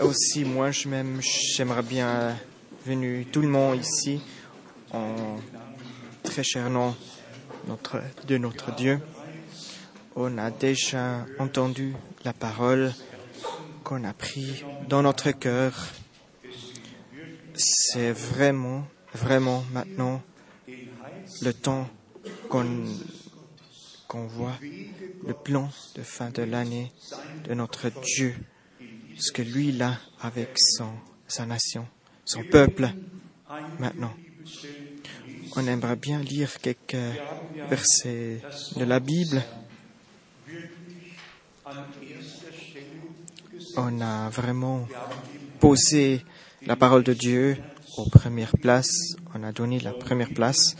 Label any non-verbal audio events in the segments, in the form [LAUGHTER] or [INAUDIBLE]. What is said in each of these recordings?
Aussi, moi, je m'aime, j'aimerais bien venir tout le monde ici en très cher nom notre, de notre Dieu. On a déjà entendu la parole qu'on a pris dans notre cœur. C'est vraiment, vraiment maintenant le temps qu'on voit le plan de fin de l'année de notre Dieu, ce que lui a avec son, sa nation, son peuple maintenant. On aimerait bien lire quelques versets de la Bible. On a vraiment posé la parole de Dieu aux premières places. On a donné la première place.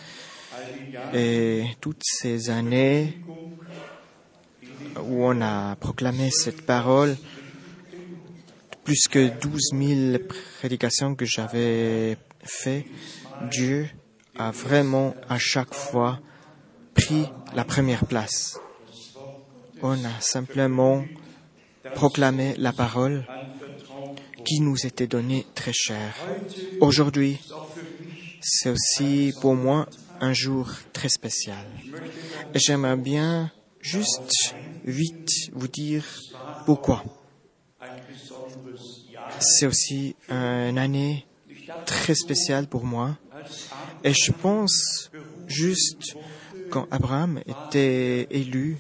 Et toutes ces années où on a proclamé cette parole, plus que 12 000 prédications que j'avais fait, Dieu a vraiment à chaque fois pris la première place. On a simplement proclamé la parole qui nous était donnée très chère. Aujourd'hui, c'est aussi pour moi un jour très spécial. J'aimerais bien juste vite vous dire pourquoi. C'est aussi une année très spéciale pour moi. Et je pense juste quand Abraham était élu,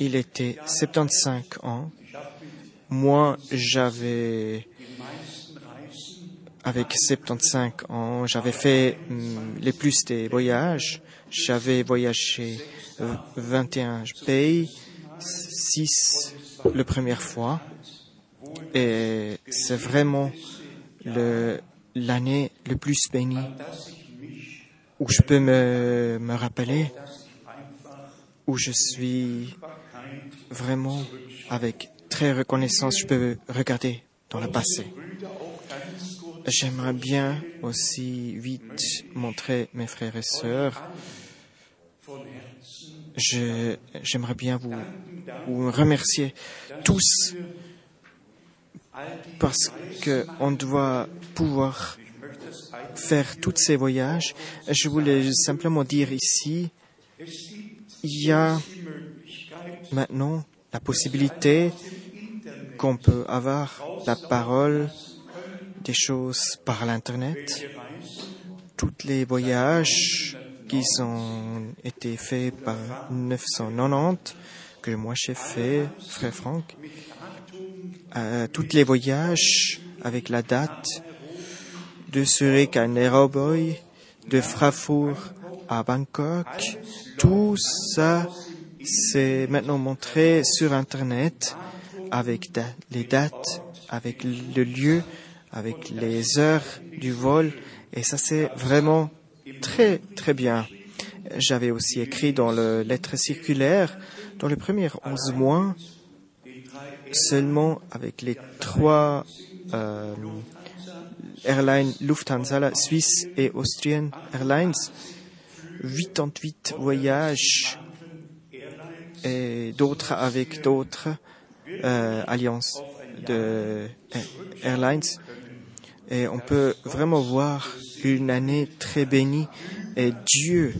il était 75 ans. Moi, j'avais avec 75 ans, j'avais fait les plus des voyages. J'avais voyagé 21 pays, 6 la première fois. Et c'est vraiment l'année le, plus bénie où je peux me, me rappeler, où je suis vraiment avec très reconnaissance, je peux regarder dans le passé. J'aimerais bien aussi vite montrer mes frères et sœurs. J'aimerais bien vous, vous remercier tous parce qu'on doit pouvoir faire tous ces voyages. Je voulais simplement dire ici, il y a maintenant la possibilité qu'on peut avoir la parole des choses par l'Internet. Tous les voyages qui ont été faits par 990, que moi j'ai fait, frère Franck, euh, tous les voyages avec la date de Zurich à Nairobi, de Frankfurt à Bangkok, tout ça c'est maintenant montré sur Internet avec les dates, avec le lieu, avec les heures du vol. Et ça, c'est vraiment très, très bien. J'avais aussi écrit dans le lettre circulaire, dans les premiers 11 mois, seulement avec les trois euh, airlines Lufthansa, Suisse et Austrian Airlines, 88 voyages et d'autres avec d'autres euh, alliances de airlines. Et on peut vraiment voir une année très bénie et Dieu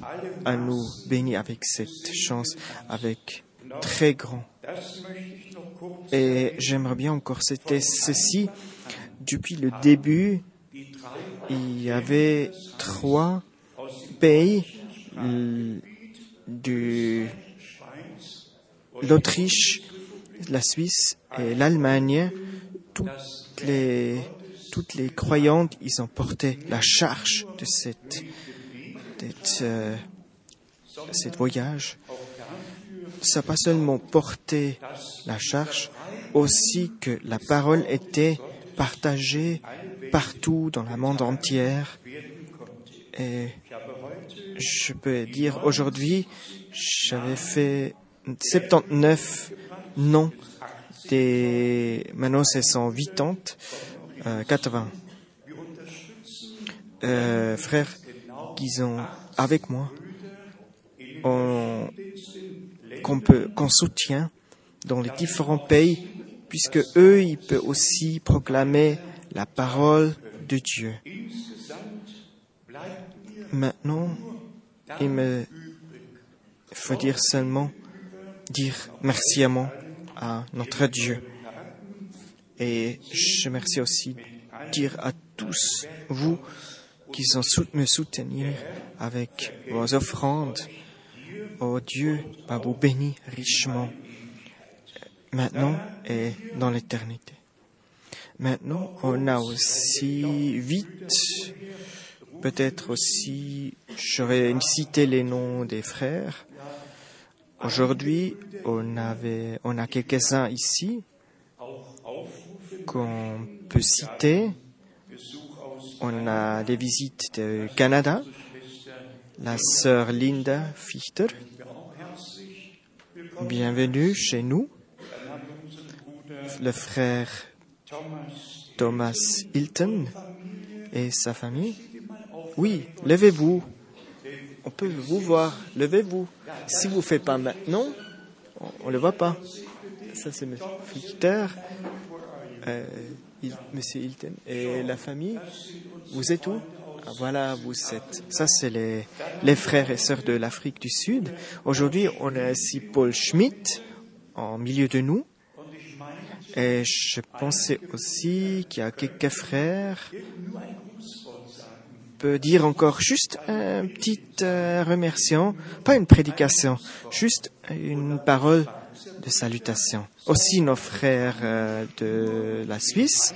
a nous béni avec cette chance, avec très grand. Et j'aimerais bien encore c'était ceci. Depuis le début, il y avait trois pays de l'Autriche, la Suisse et l'Allemagne. Toutes les croyantes, ils ont porté la charge de cette, de euh, cette voyage. Ça pas seulement porté la charge, aussi que la parole était partagée partout dans le monde entier. Et je peux dire aujourd'hui, j'avais fait 79 noms des, maintenant c'est 180 80 euh, frères qui sont avec moi, qu'on soutient dans les différents pays, puisque eux, ils peuvent aussi proclamer la parole de Dieu. Maintenant, il me faut dire seulement dire merci à notre Dieu. Et je remercie aussi dire à tous vous qui sont me soutenir avec vos offrandes. Oh Dieu, va vous bénir richement maintenant et dans l'éternité. Maintenant, on a aussi vite, peut-être aussi, j'aurais cité les noms des frères. Aujourd'hui, on on a quelques-uns ici qu'on peut citer. On a des visites du Canada, la sœur Linda Fichter. Bienvenue chez nous. Le frère Thomas Hilton et sa famille. Oui, levez-vous. On peut vous voir. Levez-vous. Si vous ne faites pas maintenant, on ne le voit pas. Ça, c'est M. Fichter, euh, Monsieur Hilton. Et la famille, vous êtes où? Voilà, vous êtes. Ça, c'est les, frères et sœurs de l'Afrique du Sud. Aujourd'hui, on a ici Paul Schmidt en milieu de nous. Et je pensais aussi qu'il y a quelques frères. Peut dire encore juste un petit euh, remerciement, pas une prédication, juste une parole de salutation. Aussi nos frères euh, de la Suisse,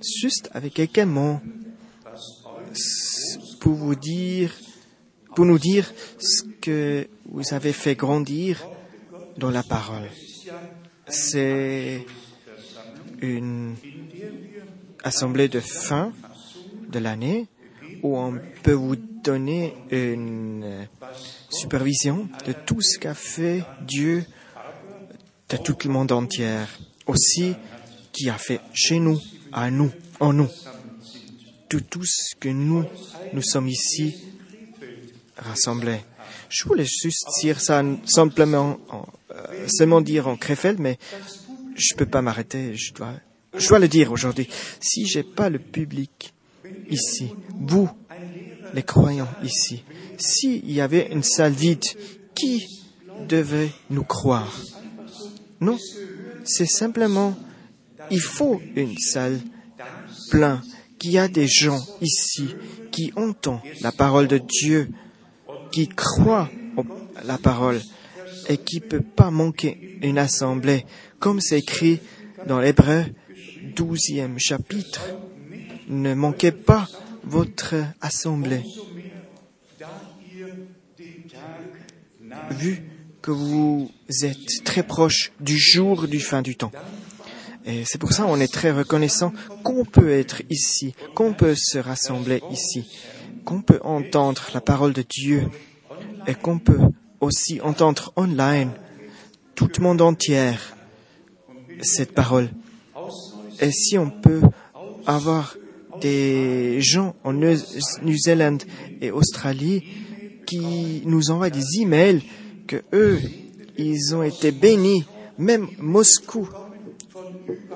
juste avec quelques mots pour vous dire, pour nous dire ce que vous avez fait grandir dans la parole. C'est une assemblée de fin de l'année où on peut vous donner une supervision de tout ce qu'a fait Dieu de tout le monde entier, aussi qui a fait chez nous, à nous, en nous, de tout ce que nous, nous sommes ici rassemblés. Je voulais juste dire ça simplement en, euh, seulement dire en Krefeld, mais je ne peux pas m'arrêter. Je dois, je dois le dire aujourd'hui. Si j'ai pas le public ici, vous, les croyants ici, s'il y avait une salle vide, qui devait nous croire? Non, c'est simplement, il faut une salle pleine, qu'il y a des gens ici qui entendent la parole de Dieu, qui croient la parole et qui ne peut pas manquer une assemblée, comme c'est écrit dans l'Hébreu 12e chapitre. Ne manquez pas votre assemblée. Vu que vous êtes très proche du jour du fin du temps. Et c'est pour ça qu'on est très reconnaissant qu'on peut être ici, qu'on peut se rassembler ici, qu'on peut entendre la parole de Dieu et qu'on peut aussi entendre online tout le monde entier cette parole. Et si on peut avoir des gens en Nouvelle-Zélande et Australie qui nous envoient des emails que eux, ils ont été bénis, même Moscou,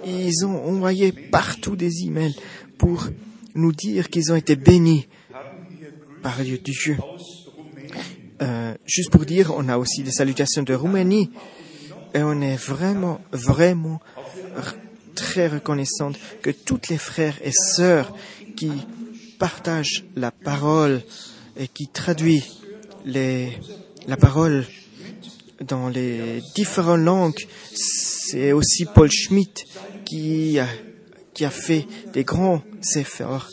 ils ont envoyé partout des emails pour nous dire qu'ils ont été bénis par Dieu. Euh, juste pour dire, on a aussi des salutations de Roumanie et on est vraiment, vraiment très reconnaissant que toutes les frères et sœurs qui partagent la parole et qui traduisent la parole dans les différentes langues, c'est aussi Paul Schmidt qui a, qui a fait des grands efforts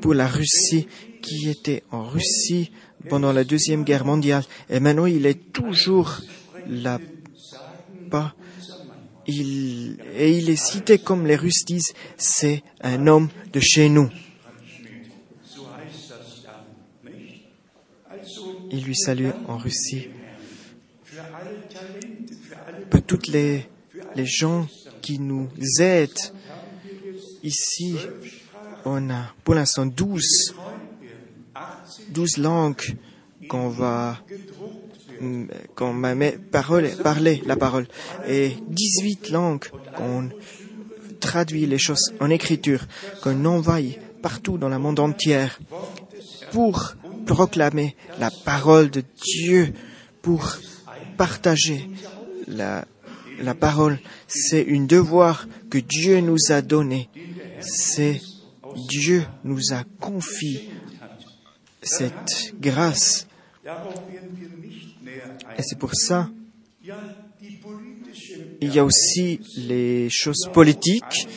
pour la Russie, qui était en Russie pendant la Deuxième Guerre mondiale. Et maintenant, il est toujours là-bas. Il, et il est cité comme les Russes disent, c'est un homme de chez nous. Il lui salue en Russie. Toutes les, les gens qui nous aident ici, on a pour l'instant douze douze langues qu'on va qu'on parlé la parole. Et 18 langues qu'on traduit les choses en écriture, qu'on envahit partout dans le monde entier pour proclamer la parole de Dieu, pour partager la, parole. C'est un devoir que Dieu nous a donné. C'est Dieu nous a confié cette grâce. Et c'est pour ça, il y a aussi les choses politiques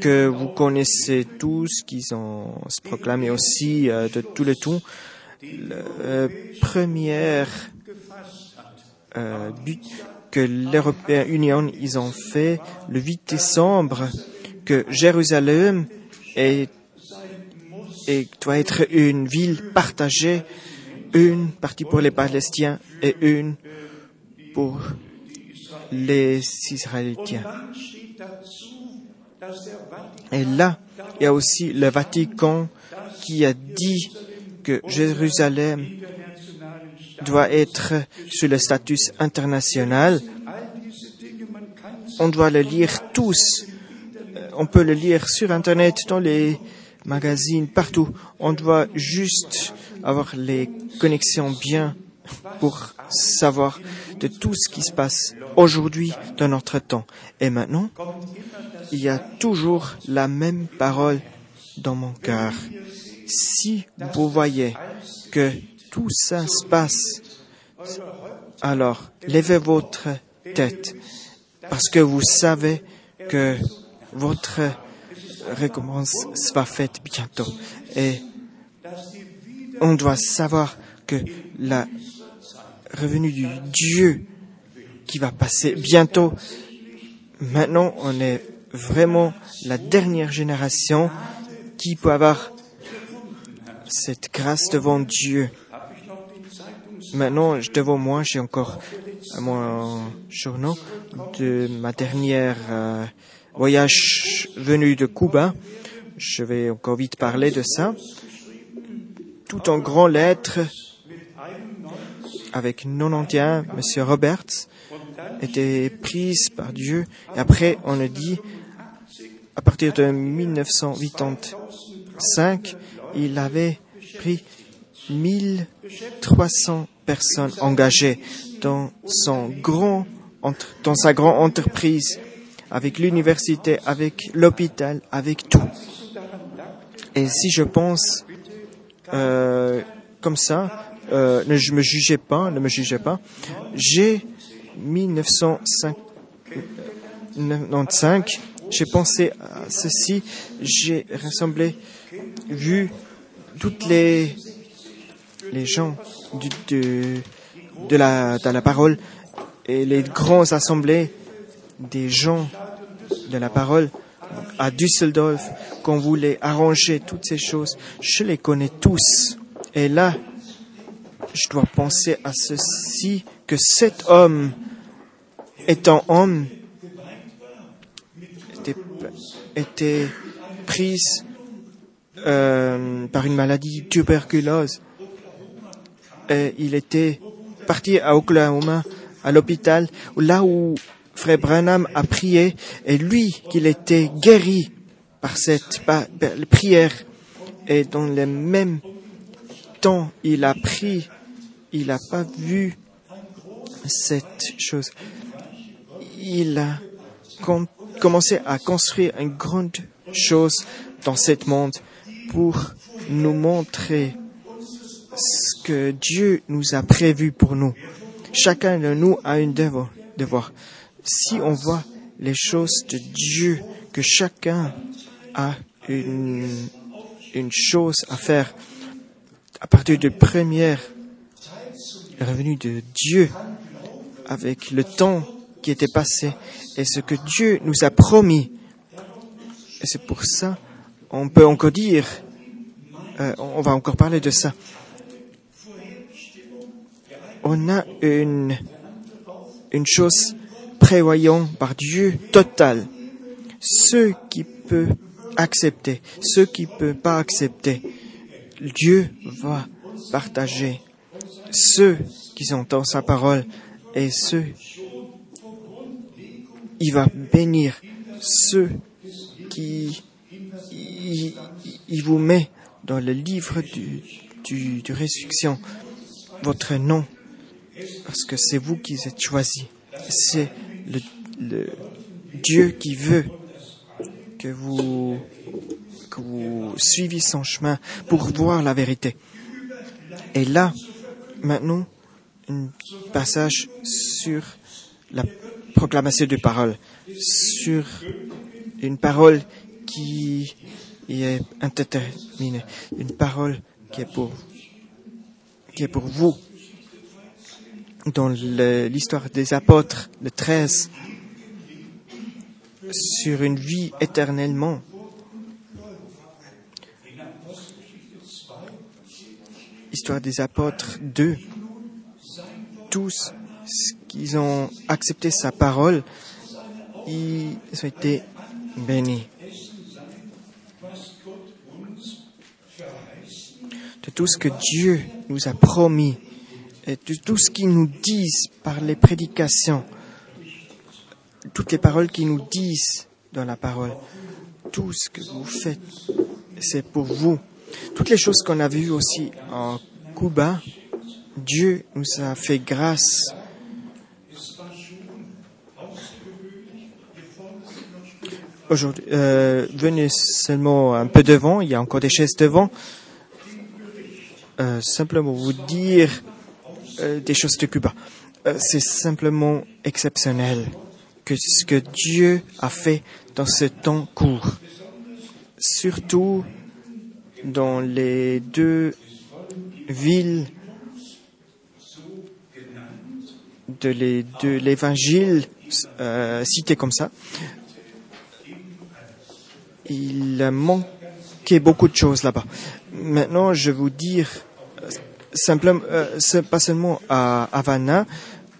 que vous connaissez tous, qui sont se proclamés aussi euh, de tout le temps. La euh, euh, but que l'European Union ils ont fait le 8 décembre que Jérusalem doit être une ville partagée, une partie pour les Palestiniens et une pour les Israéliens. Et là, il y a aussi le Vatican qui a dit que Jérusalem doit être sur le statut international. On doit le lire tous. On peut le lire sur Internet, dans les magazines, partout. On doit juste avoir les connexions bien pour savoir de tout ce qui se passe aujourd'hui dans notre temps. Et maintenant, il y a toujours la même parole dans mon cœur. Si vous voyez que tout ça se passe, alors levez votre tête parce que vous savez que votre récompense sera faite bientôt. Et on doit savoir que la revenu du Dieu qui va passer bientôt, maintenant on est vraiment la dernière génération qui peut avoir cette grâce devant Dieu. Maintenant, devant moi, j'ai encore mon journal de ma dernière euh, voyage venu de Cuba. Je vais encore vite parler de ça. Tout en grand lettres, avec 91, Monsieur Roberts était prise par Dieu. Et après, on a dit, à partir de 1985, il avait pris 1300 personnes engagées dans son grand, dans sa grande entreprise, avec l'université, avec l'hôpital, avec tout. Et si je pense euh, comme ça, euh, ne me jugez pas, ne me jugez pas. J'ai 1995, j'ai pensé à ceci, j'ai rassemblé, vu toutes les les gens du, de, de la de la parole et les grands assemblées des gens de la parole à Düsseldorf, qu'on voulait arranger toutes ces choses. Je les connais tous. Et là, je dois penser à ceci, que cet homme, étant homme, était, était prise euh, par une maladie tuberculose. Et il était parti à Oklahoma, à l'hôpital, là où Frère Branham a prié, et lui, qu'il était guéri par cette prière. Et dans le même temps, il a pris il n'a pas vu cette chose. Il a commencé à construire une grande chose dans ce monde pour nous montrer ce que Dieu nous a prévu pour nous. Chacun de nous a un devoir. Si on voit les choses de Dieu, que chacun a une, une chose à faire à partir de première revenu de Dieu avec le temps qui était passé et ce que Dieu nous a promis. Et c'est pour ça, on peut encore dire, euh, on va encore parler de ça. On a une, chose prévoyant par Dieu totale. Ceux qui peuvent accepter, ceux qui ne peuvent pas accepter, Dieu va partager ceux qui entendent sa parole et ceux, il va bénir ceux qui, vous met dans le livre du, du, du résurrection votre nom parce que c'est vous qui êtes choisis. C'est le, Dieu qui veut que vous, suiviez son chemin pour voir la vérité. Et là, maintenant, un passage sur la proclamation de parole, sur une parole qui est indéterminée, une parole qui est pour vous. Dans l'histoire des apôtres, le 13, sur une vie éternellement. Histoire des apôtres 2. Tous qu'ils ont accepté sa parole, ils ont été bénis. De tout ce que Dieu nous a promis et tout ce qu'ils nous disent par les prédications, toutes les paroles qu'ils nous disent dans la parole, tout ce que vous faites, c'est pour vous. Toutes les choses qu'on a vues aussi en Cuba, Dieu nous a fait grâce. Aujourd'hui, euh, venez seulement un peu devant, il y a encore des chaises devant. Euh, simplement vous dire des choses de Cuba. Euh, c'est simplement exceptionnel que ce que Dieu a fait dans ce temps court. Surtout dans les deux villes de l'évangile euh, cité comme ça. Il manquait beaucoup de choses là-bas. Maintenant, je vais vous dire euh, simplement, euh, pas seulement à Havana,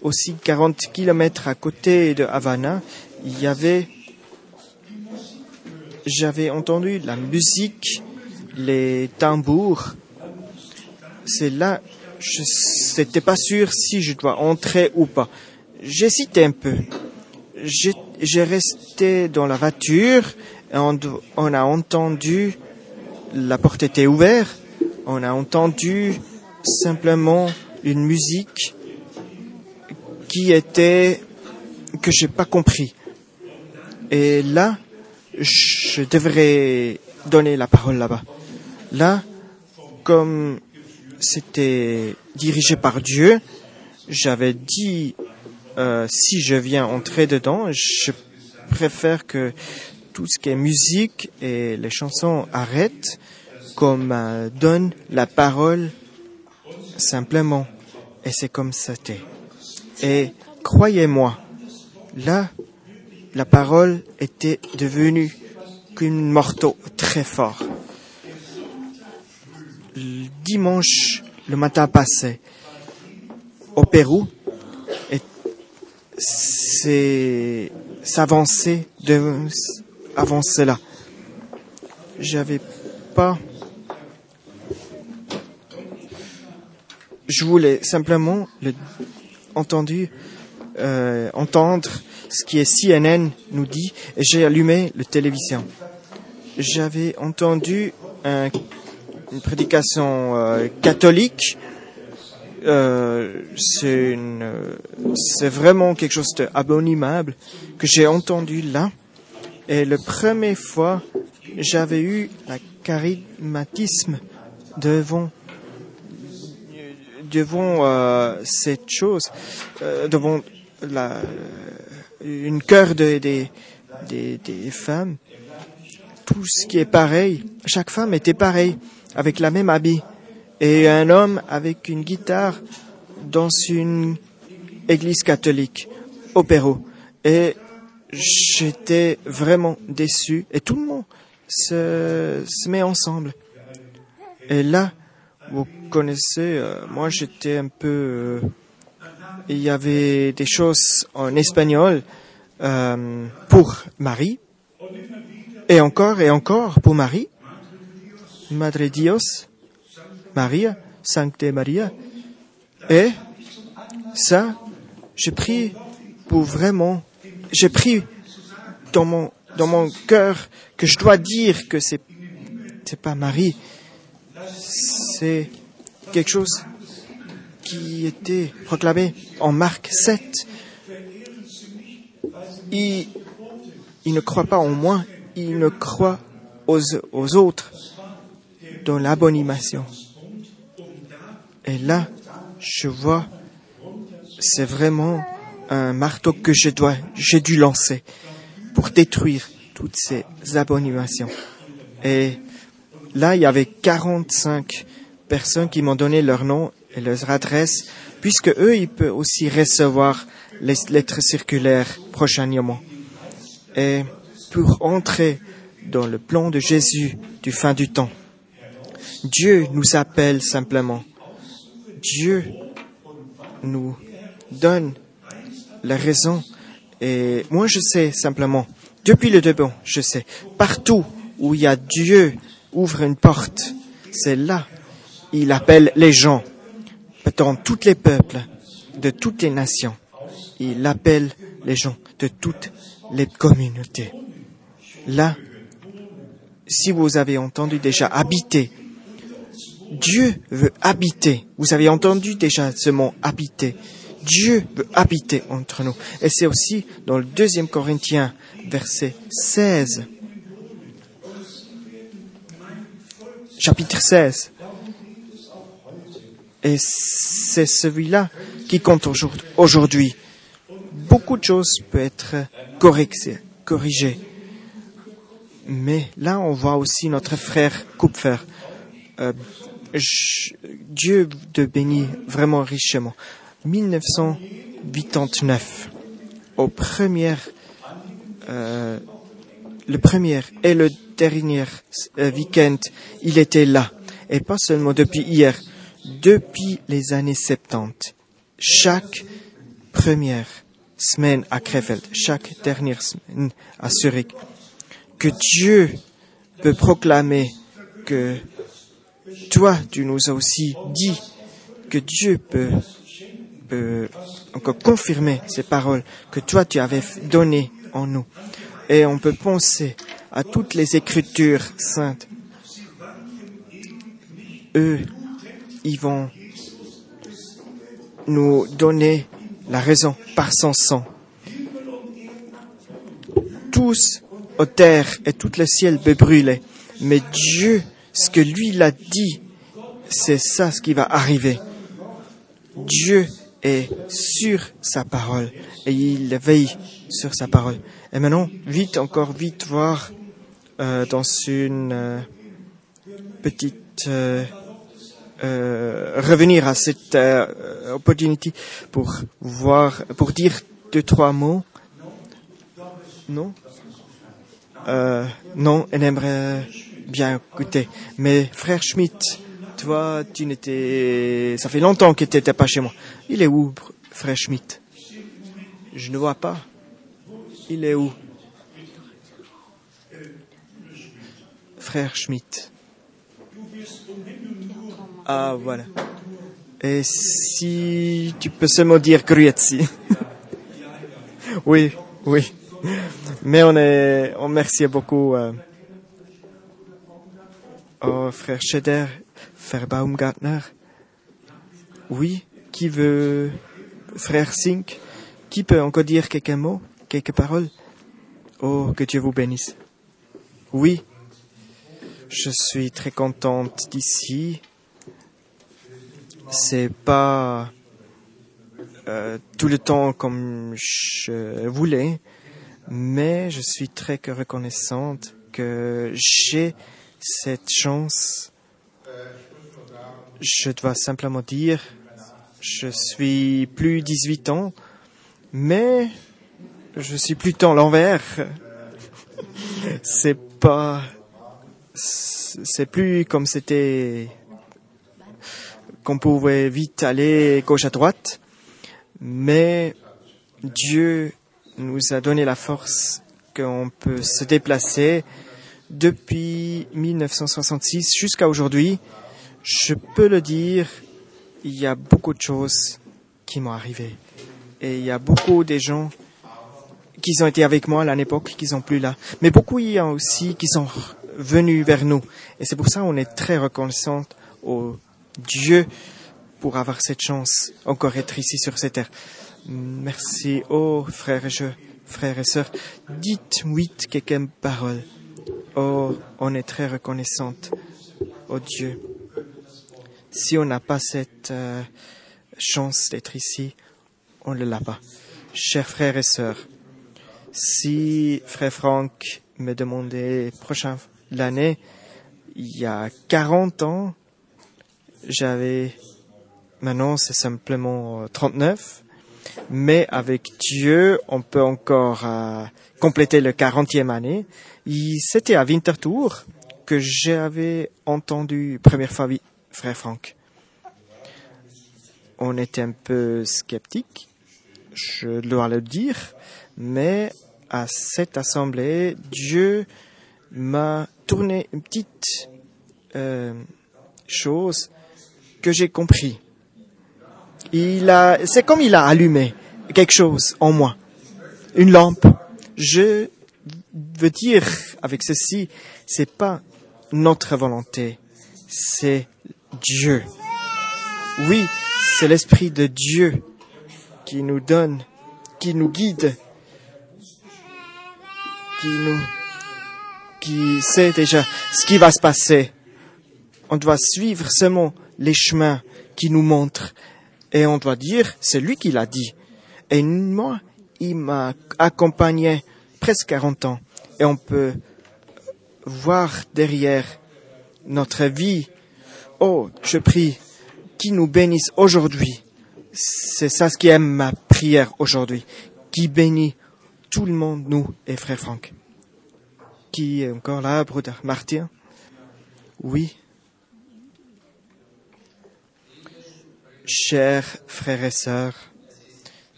aussi 40 kilomètres à côté de Havana, il y avait, j'avais entendu la musique, les tambours. C'est là, je n'étais pas sûr si je dois entrer ou pas. J'hésitais un peu. J'ai resté dans la voiture et on a entendu, la porte était ouverte, on a entendu simplement une musique qui était que j'ai pas compris. Et là, je devrais donner la parole là-bas. Là, comme c'était dirigé par Dieu, j'avais dit euh, si je viens entrer dedans, je préfère que tout ce qui est musique et les chansons arrêtent, comme donne la parole simplement. Et c'est comme ça c'était. Et croyez-moi, là, la parole était devenue qu'une morceau très fort. Le dimanche, le matin passé, au Pérou, et c'est s'avancer de avancer là. J'avais pas. Je voulais simplement le entendu euh, entendre ce qui est CNN nous dit et j'ai allumé le télévision. J'avais entendu un- une prédication euh, catholique. Euh, c'est vraiment quelque chose d'abominable que j'ai entendu là. Et la première fois, j'avais eu un charismatisme devant devant euh, cette chose, euh, devant la, une cœur de, des, des, des femmes, tout ce qui est pareil, chaque femme était pareille, avec la même habit, et un homme avec une guitare dans une église catholique au Pérou. Et j'étais vraiment déçu, et tout le monde se, se met ensemble. Et là, vous connaissez, euh, moi j'étais un peu... euh, il y avait des choses en espagnol euh, pour Marie, et encore et encore pour Marie, Madre Dios, Maria, Sancte Maria, et ça, j'ai pris pour vraiment, j'ai pris dans mon, dans mon cœur que je dois dire que c'est, c'est pas Marie. C'est quelque chose qui était proclamé en Marc 7. Il, ne croit pas en moi, il ne croit aux, autres dans l'abonimation. Et là, je vois, c'est vraiment un marteau que j'ai dû lancer pour détruire toutes ces abonimations. Et là, il y avait 45 personnes qui m'ont donné leur nom et leur adresse, puisque eux, ils peuvent aussi recevoir les lettres circulaires prochainement. Et pour entrer dans le plan de Jésus du fin du temps, Dieu nous appelle simplement. Dieu nous donne la raison. Et moi, je sais simplement, depuis le début, je sais, partout où il y a Dieu ouvre une porte, c'est là. Il appelle les gens, dans tous les peuples, de toutes les nations. Il appelle les gens de toutes les communautés. Là, si vous avez entendu déjà habiter, Dieu veut habiter. Vous avez entendu déjà ce mot habiter. Dieu veut habiter entre nous. Et c'est aussi dans le deuxième Corinthiens, verset 16. Chapitre 16. Et c'est celui-là qui compte aujourd'hui. Beaucoup de choses peuvent être corrigées. Mais là, on voit aussi notre frère Kupfer. Euh, Dieu te bénit vraiment richement. 1989, au premier, euh, le premier et le dernier euh, week-end, il était là. Et pas seulement depuis hier, depuis les années 70. Chaque première semaine à Krefeld, chaque dernière semaine à Zurich, que Dieu peut proclamer que toi, tu nous as aussi dit que Dieu peut peut encore confirmer ces paroles que toi tu avais données en nous. Et on peut penser à toutes les écritures saintes. Eux, ils vont nous donner la raison par son sang. Tous aux terres et tout le ciel peut brûler. Mais Dieu, ce que lui l'a dit, c'est ça ce qui va arriver. Dieu est sur sa parole et il veille sur sa parole. Et maintenant, vite, encore vite, voir euh, dans une euh, petite euh, revenir à cette opportunité pour voir, pour dire deux trois mots. Non, non, elle aimerait bien écouter. Mais frère Schmidt, toi, tu n'étais, ça fait longtemps que tu n'étais pas chez moi. Il est où, frère Schmidt? Je ne vois pas. Il est où? Frère Schmidt. Ah, voilà. Et si tu peux seulement dire Grüezi. [LAUGHS] oui, oui. Mais on est, on remercie beaucoup, euh, oh, frère Scheder Frère Baumgartner Oui Qui veut Frère Sink Qui peut encore dire quelques mots, quelques paroles Oh, que Dieu vous bénisse. Oui, je suis très contente d'ici. C'est pas euh, tout le temps comme je voulais, mais je suis très reconnaissante que j'ai cette chance je dois simplement dire, je suis plus 18 ans, mais je suis plutôt l'envers. C'est pas, c'est plus comme c'était, qu'on pouvait vite aller gauche à droite, mais Dieu nous a donné la force qu'on peut se déplacer depuis 1966 jusqu'à aujourd'hui je peux le dire, il y a beaucoup de choses qui m'ont arrivé. Et il y a beaucoup de gens qui ont été avec moi à l'époque, qui sont plus là. Mais beaucoup y a aussi qui sont venus vers nous. Et c'est pour ça qu'on est très reconnaissant au Dieu pour avoir cette chance encore être ici sur cette terre. Merci, oh frères et, je, et sœurs. Dites huit quelques paroles. Oh, on est très reconnaissante au Dieu. Si on n'a pas cette euh, chance d'être ici, on ne l'a pas. Chers frères et sœurs, si frère Franck me demandait prochaine l'année, il y a 40 ans, j'avais, maintenant c'est simplement 39, mais avec Dieu, on peut encore euh, compléter le 40e année. C'était à Winterthur que j'avais entendu première fois frère Franck. On était un peu sceptique, je dois le dire, mais à cette assemblée, Dieu m'a tourné une petite euh, chose que j'ai compris. Il a, c'est comme il a allumé quelque chose en moi, une lampe. Je veux dire avec ceci, c'est pas notre volonté, c'est Dieu. Oui, c'est l'esprit de Dieu qui nous donne, qui nous guide, qui nous, qui sait déjà ce qui va se passer. On doit suivre seulement les chemins qui nous montrent et on doit dire, c'est lui qui l'a dit. Et moi, il m'a accompagné presque 40 ans. Et on peut voir derrière notre vie, oh, je prie, qui nous bénisse aujourd'hui. C'est ça ce qui aime ma prière aujourd'hui. Qui bénit tout le monde, nous et frère Franck. Qui est encore là, Bruder Martin? Oui. Chers frères et sœurs,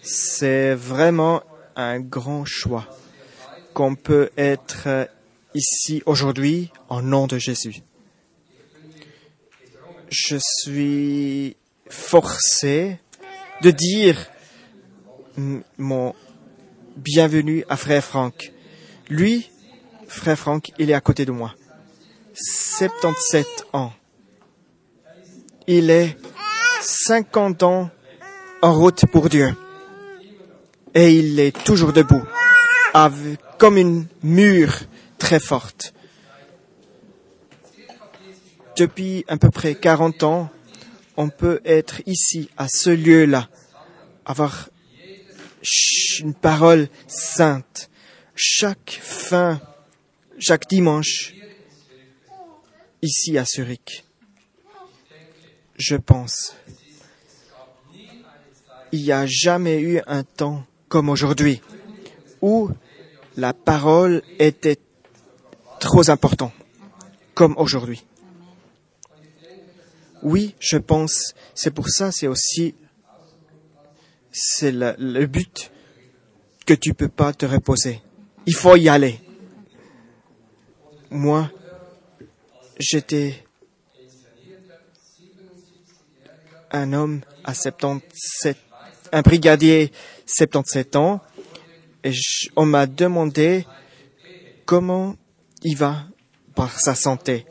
c'est vraiment un grand choix qu'on peut être ici aujourd'hui en nom de Jésus. Je suis forcé de dire mon bienvenue à frère Franck. Lui, frère Franck, il est à côté de moi. 77 ans. Il est 50 ans en route pour Dieu. Et il est toujours debout, comme une mur très forte. Depuis à peu près 40 ans, on peut être ici, à ce lieu-là, avoir une parole sainte. Chaque fin, chaque dimanche, ici à Zurich. Je pense il n'y a jamais eu un temps comme aujourd'hui où la parole était trop importante comme aujourd'hui. Oui, je pense, c'est pour ça, c'est aussi, c'est le, but que tu peux pas te reposer. Il faut y aller. Moi, j'étais un homme à 77 un brigadier 77 ans, et on m'a demandé comment il va par sa santé.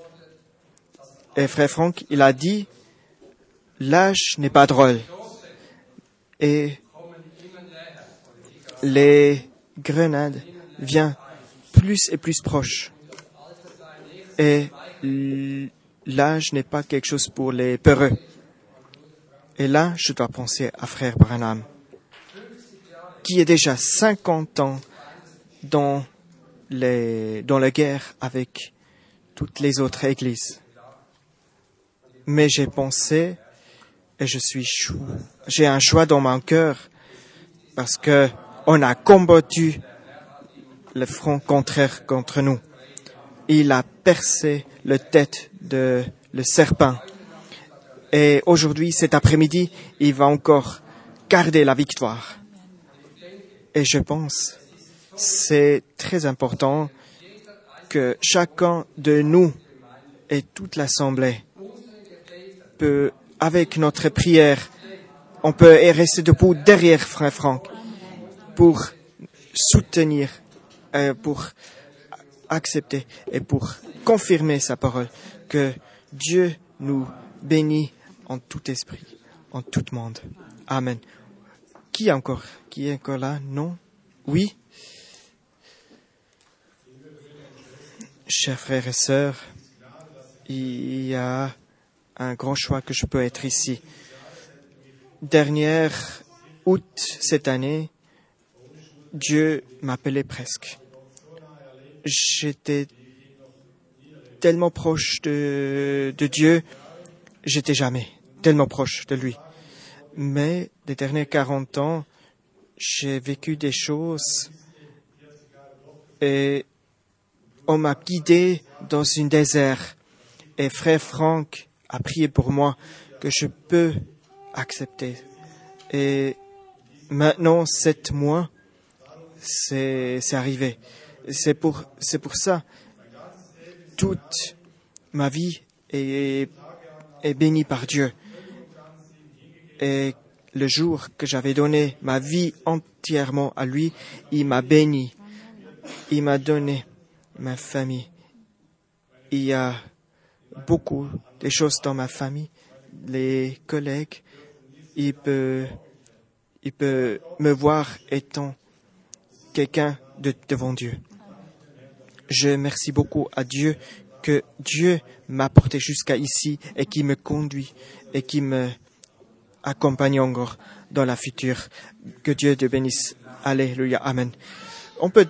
Et frère Franck, il a dit, l'âge n'est pas drôle. Et les grenades viennent plus et plus proches. Et l'âge n'est pas quelque chose pour les peureux. Et là, je dois penser à frère Branham, qui est déjà 50 ans dans, les, dans la guerre avec toutes les autres églises. Mais j'ai pensé, et je suis j'ai un choix dans mon cœur, parce que on a combattu le front contraire contre nous. Il a percé la tête de le serpent et aujourd'hui, cet après-midi, il va encore garder la victoire. Et je pense, c'est très important que chacun de nous et toute l'Assemblée peut, avec notre prière, on peut rester debout derrière Frère Franck pour soutenir, euh, pour accepter et pour confirmer sa parole que Dieu nous bénit en tout esprit, en tout monde. Amen. Qui encore, qui est encore là? Non? Oui? Chers frères et sœurs, il y a un grand choix que je peux être ici. Dernière août cette année, Dieu m'appelait presque. J'étais tellement proche de, Dieu, j'étais jamais tellement proche de lui. Mais les derniers 40 ans, j'ai vécu des choses et on m'a guidé dans une désert. Et frère Franck a prié pour moi que je peux accepter. Et maintenant, sept mois, c'est, arrivé. C'est pour, pour ça. Toute ma vie est, est bénie par Dieu. Et le jour que j'avais donné ma vie entièrement à lui, il m'a béni. Il m'a donné ma famille. Il y a beaucoup de choses dans ma famille. Les collègues, il peut, me voir étant quelqu'un de devant Dieu. Je remercie beaucoup à Dieu que Dieu m'a porté jusqu'à ici et qui me conduit et qui me accompagne encore dans la future. Que Dieu te bénisse. Alléluia. Amen. On peut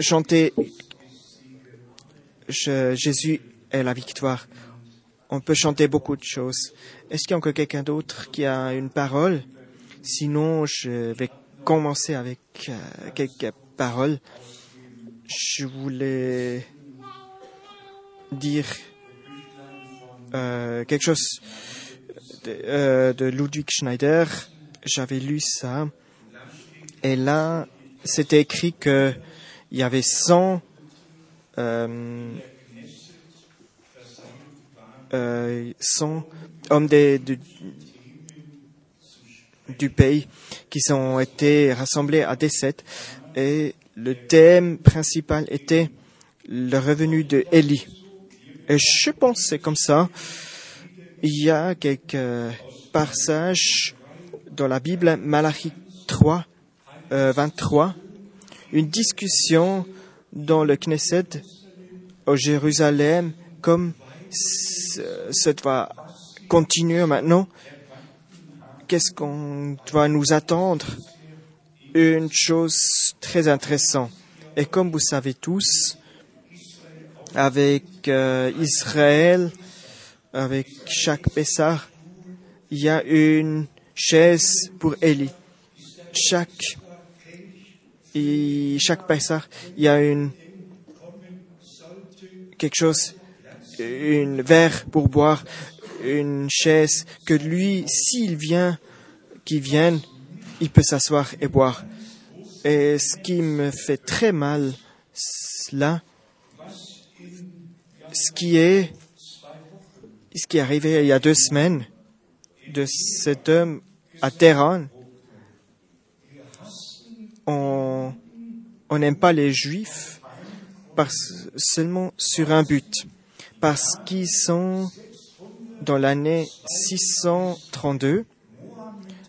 chanter Jésus est la victoire. On peut chanter beaucoup de choses. Est-ce qu'il y a encore quelqu'un d'autre qui a une parole? Sinon, je vais commencer avec euh, quelques paroles. Je voulais dire euh, quelque chose de, euh, de Ludwig Schneider. J'avais lu ça. Et là, c'était écrit que il y avait 100 euh, euh, 100 hommes des, du, pays qui ont été rassemblés à D7 et le thème principal était le revenu de Élie. Et je pense que c'est comme ça. Il y a quelques passages dans la Bible, Malachi 3, euh, 23, une discussion dans le Knesset au Jérusalem, comme ça doit continuer maintenant. Qu'est-ce qu'on doit nous attendre? Une chose très intéressante. Et comme vous savez tous, avec euh, Israël, avec chaque Pessah, il y a une chaise pour Élie. Chaque, chaque Pessah, il y a une, quelque chose, une verre pour boire, une chaise, que lui, s'il vient, qu'il vienne, il peut s'asseoir et boire. Et ce qui me fait très mal, là, ce qui est, ce qui est arrivé il y a deux semaines, de cet homme à Téhéran, on n'aime pas les juifs seulement sur un but, parce qu'ils sont dans l'année 632,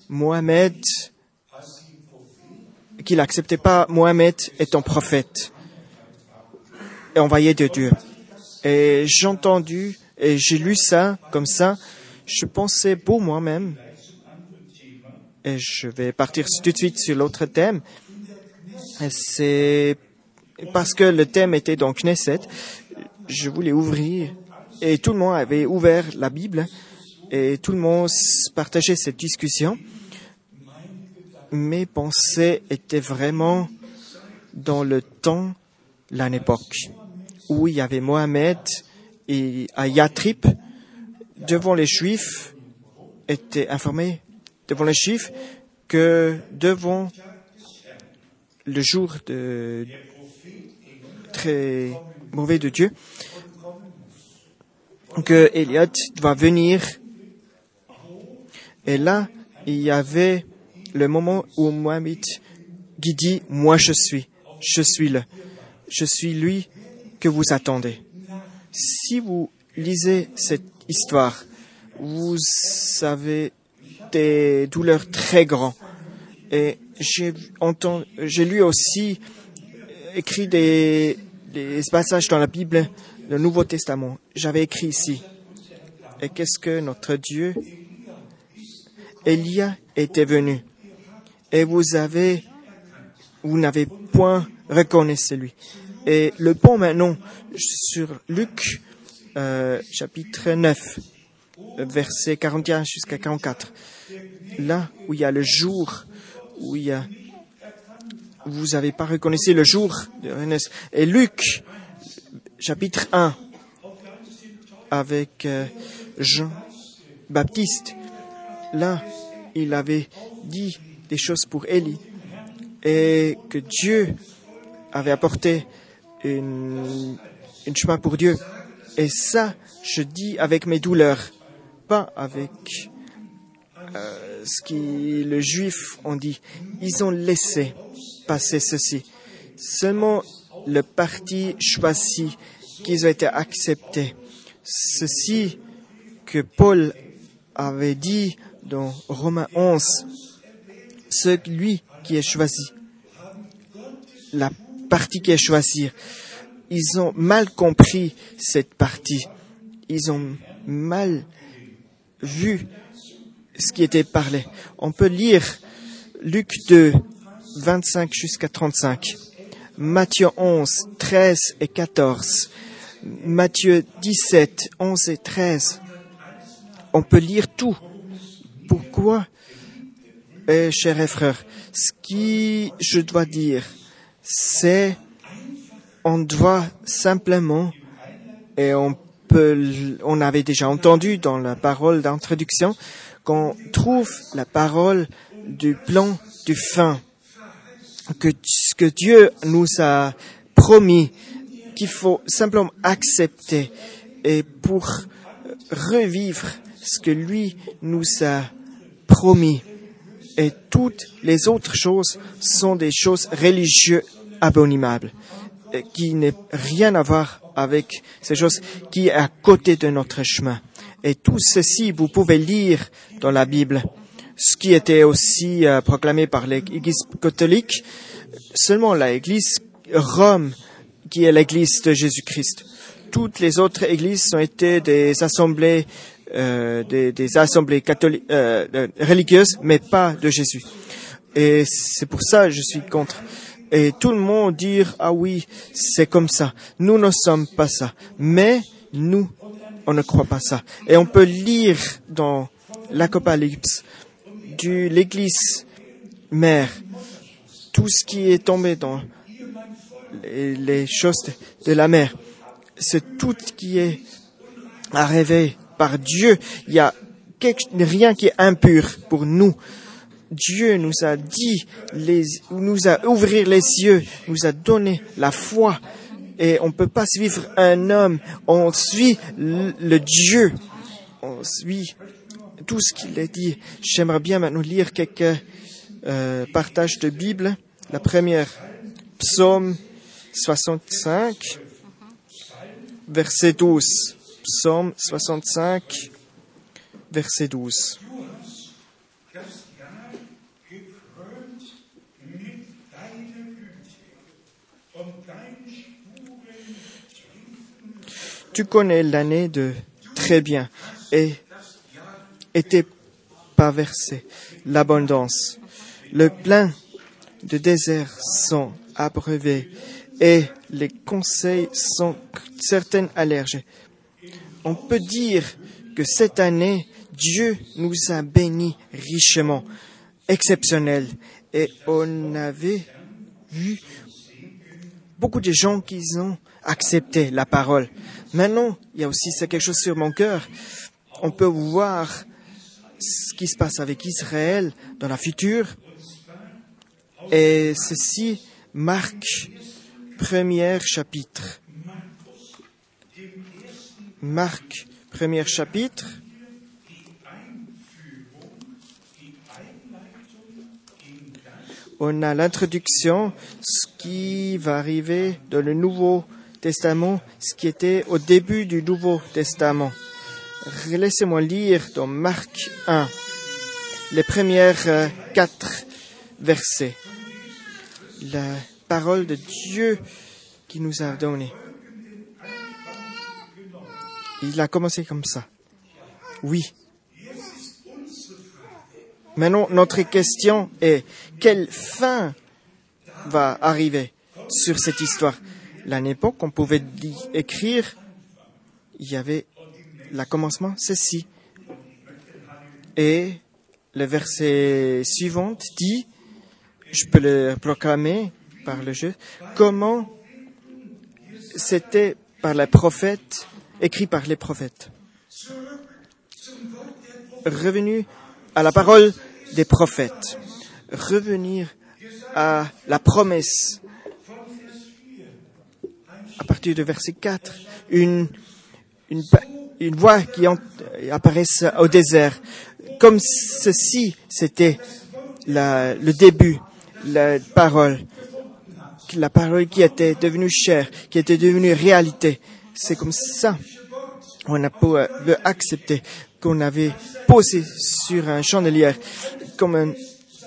Mohamed, qu'il n'acceptait pas Mohamed étant prophète et envoyé de Dieu. Et j'ai entendu et j'ai lu ça comme ça. Je pensais pour moi-même, et je vais partir tout de suite sur l'autre thème, c'est parce que le thème était dans Knesset, je voulais ouvrir et tout le monde avait ouvert la Bible et tout le monde partageait cette discussion. Mes pensées étaient vraiment dans le temps, l'époque, où il y avait Mohamed et à Yatrib, devant les Juifs, étaient informés devant les Juifs que devant le jour de très mauvais de Dieu, que Eliot va venir. Et là, il y avait le moment où Mohamed qui dit, moi je suis, je suis le, je suis lui que vous attendez. Si vous lisez cette histoire, vous avez des douleurs très grandes. Et j'ai entendu, j'ai lu aussi écrit des, des passages dans la Bible, le Nouveau Testament. J'avais écrit ici. Et qu'est-ce que notre Dieu Elia était venu? Et vous avez, vous n'avez point reconnu celui. Et le pont maintenant sur Luc, euh, chapitre 9, verset 41 jusqu'à 44. Là où il y a le jour, où il y a, vous n'avez pas reconnu le jour de Renaissance. Et Luc, chapitre 1, avec euh, Jean Baptiste, là, il avait dit des choses pour Élie et que Dieu avait apporté une, chemin pour Dieu. Et ça, je dis avec mes douleurs, pas avec euh, ce qui le juif ont dit. Ils ont laissé passer ceci. Seulement le parti choisi qu'ils ont été acceptés. Ceci que Paul avait dit dans Romains 11, celui qui est choisi, la partie qui est choisie, ils ont mal compris cette partie. Ils ont mal vu ce qui était parlé. On peut lire Luc 2, 25 jusqu'à 35, Matthieu 11, 13 et 14, Matthieu 17, 11 et 13. On peut lire tout. Pourquoi, eh, chers frères, ce qui je dois dire, c'est on doit simplement, et on peut, on avait déjà entendu dans la parole d'introduction, qu'on trouve la parole du plan du fin, que ce que Dieu nous a promis, qu'il faut simplement accepter et pour revivre ce que lui nous a promis. Et toutes les autres choses sont des choses religieuses abominables qui n'a rien à voir avec ces choses qui est à côté de notre chemin. Et tout ceci, vous pouvez lire dans la Bible. Ce qui était aussi euh, proclamé par l'Église catholique, seulement l'Église Rome, qui est l'Église de Jésus-Christ. Toutes les autres églises ont été des assemblées, euh, des, des, assemblées catholiques, euh, religieuses, mais pas de Jésus. Et c'est pour ça que je suis contre et tout le monde dire ah oui c'est comme ça nous ne sommes pas ça mais nous on ne croit pas ça et on peut lire dans l'Apocalypse de l'église mère tout ce qui est tombé dans les, choses de, la mer c'est tout qui est arrivé par Dieu il y a rien qui est impur pour nous Dieu nous a dit, les, nous a ouvert les yeux, nous a donné la foi. Et on ne peut pas suivre un homme, on suit le, Dieu. On suit tout ce qu'il a dit. J'aimerais bien maintenant lire quelques euh, partages de Bible. La première, Psaume 65, verset 12. Psaume 65, verset 12. tu connais l'année de très bien et était versé l'abondance. Le plein de désert sont abreuvés et les conseils sont certaines allergies. On peut dire que cette année, Dieu nous a bénis richement, exceptionnel, et on avait vu beaucoup de gens qui ont accepté la parole. Maintenant, il y a aussi quelque chose sur mon cœur. On peut voir ce qui se passe avec Israël dans la future. Et ceci marque premier chapitre. Marc, premier chapitre. on a l'introduction, ce qui va arriver dans le Nouveau Testament, ce qui était au début du Nouveau Testament. Laissez-moi lire dans Marc 1 les premières euh, quatre versets. La parole de Dieu qui nous a donné. Il a commencé comme ça. Oui. Maintenant, notre question est, quelle fin va arriver sur cette histoire? L'année l'époque, on pouvait écrire, il y avait le commencement, ceci. Et le verset suivant dit, je peux le proclamer par le jeu, comment c'était par les prophètes, écrit par les prophètes. Revenu à la parole des prophètes, revenir à la promesse. À partir du verset 4, une, une, une voix qui apparaît au désert. Comme ceci, c'était le début, la parole. La parole qui était devenue chair, qui était devenue réalité. C'est comme ça on a pu accepter qu'on avait posé sur un chandelier.